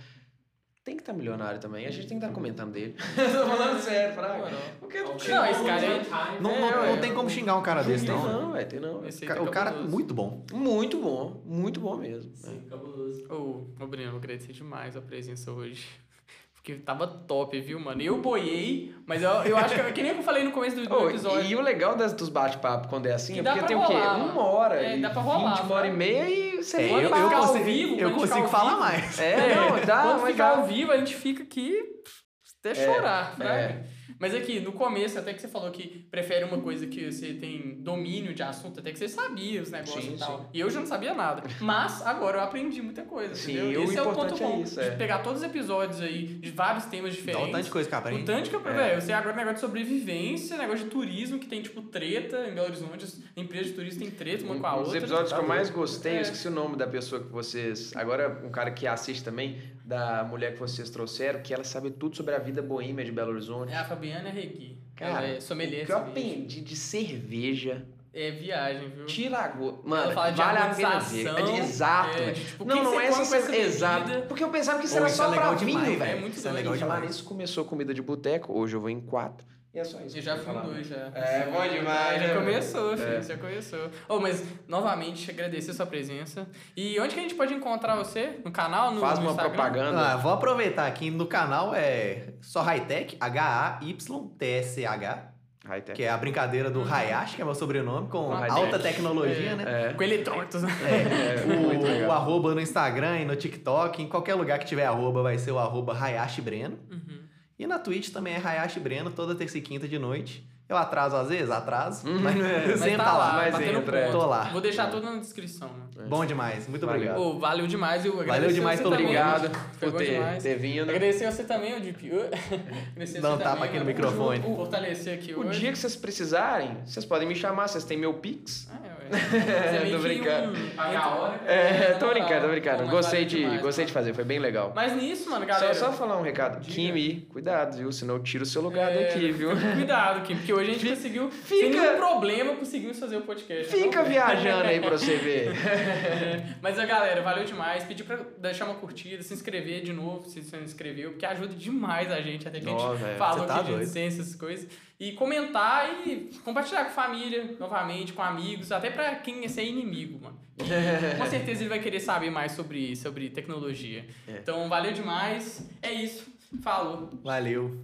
tem que estar milionário também. A gente tem que estar comentando dele. tô falando sério, Fraga. Porque não, Não, esse cara Time. Não, É, não, ué. não tem como xingar um cara desse, tem não. não, é, tem não. Esse O tá cara é cabuloso. muito bom. Muito bom, muito bom mesmo. Sim, cabuloso. Ô, ô Breno, eu demais a presença hoje. Porque tava top, viu, mano? Eu boiei, mas eu, eu acho que, é que nem eu falei no começo do, do Ô, episódio. e o legal das, dos bate-papos quando é assim Que é porque tem o quê? rolar. Uma hora, É, e dá pra rolar, 20, uma hora e meia e você É, eu, eu ao consigo, vivo, eu consigo ficar ao falar vivo. mais. É, não, dá, Quando mas ficar dá. ao vivo, a gente fica aqui até chorar, é. né? Mas aqui, no começo, até que você falou que prefere uma coisa que você tem domínio de assunto, até que você sabia os negócios Sim, e tal. sim. E eu já não sabia nada. Mas agora eu aprendi muita coisa, Sim, entendeu? o Esse é o ponto é bom. isso, de é. pegar todos os episódios aí, de vários temas Dá diferentes. um tanto de coisa que O aprende. tanto que eu, É. eu sei agora negócio de sobrevivência, negócio de turismo, que tem, tipo, treta em Belo Horizonte. As empresas de turismo tem treta uma com a Um dos outra. episódios tá que eu mais doido. gostei, É. eu esqueci o nome da pessoa que vocês. Agora, um cara que assiste também, da mulher que vocês trouxeram, que ela sabe tudo sobre a vida boêmia de Belo Horizonte. É a Fabiana Regui. Cara, Ela é sommelier O que eu aprendi de cerveja, É viagem, viu? tira a go... Mano, fala de vale a pena ver. É exato. é, de, tipo, não, não é essa, com essa bebida. Exato. Porque eu pensava que isso Pô, era isso só é legal pra demais, vinho, velho. É muito Isso é legal Falar nisso, começou comida de boteco, hoje eu vou em quatro. E é só isso. Eu já falar. dois, já. É, bom demais, Já né, começou, filho, É. já começou. Oh, mas, novamente, agradecer a sua presença. E onde que a gente pode encontrar você? No canal, no Faz no uma Instagram? propaganda. Ah, vou aproveitar aqui no canal, é só Hightech, H-A-Y-T-S-H, Hightech. que é a brincadeira do Hayashi, que é meu sobrenome, com alta tecnologia, É. né? É. Com eletrônicos, né? É, muito o, o arroba no Instagram e no TikTok, em qualquer lugar que tiver arroba vai ser o arroba Hayashi Breno. Uhum. E na Twitch também é Hayashi Breno, toda terça e quinta de noite. Eu atraso às vezes, atraso, Uhum. mas É, Mas sempre tá tá lá, mas entra, é. Tô lá. Vou deixar tudo na descrição, né? Bom demais, muito Valeu. obrigado. Ô, valeu demais. Eu Valeu demais você pelo. Obrigado por ter, ter vindo. Agradecer você também, Deep. Agradecer Dá um você tapa também, aqui no mano. microfone. Fortalecer aqui O hoje. dia que vocês precisarem, vocês podem me chamar, vocês têm meu Pix. Ah, é, é Tô brincando. um- Pagar a hora. É, na tô brincando, tô brincando. Gostei, de, demais, gostei de mano. fazer, foi bem legal. Mas nisso, mano, Só, galera. só falar um recado. Diga. Kimi, cuidado, viu? Senão eu tiro o seu lugar É, daqui, viu? Cuidado, Kim, porque hoje a gente Fica- conseguiu, fica- sem nenhum problema, conseguimos fazer o podcast. Fica Não, viajando aí pra você ver. É, Mas a galera, valeu demais. Pedir pra deixar uma curtida, se inscrever de novo, se você não inscreveu, porque ajuda demais a gente, até que a Ó, gente velho, falou tá aqui de licença, essas coisas. E comentar e compartilhar com a família, novamente, com amigos, até pra quem é ser inimigo, mano. E, com certeza ele vai querer saber mais sobre, sobre tecnologia. É. Então, valeu demais. É isso. Falou. Valeu.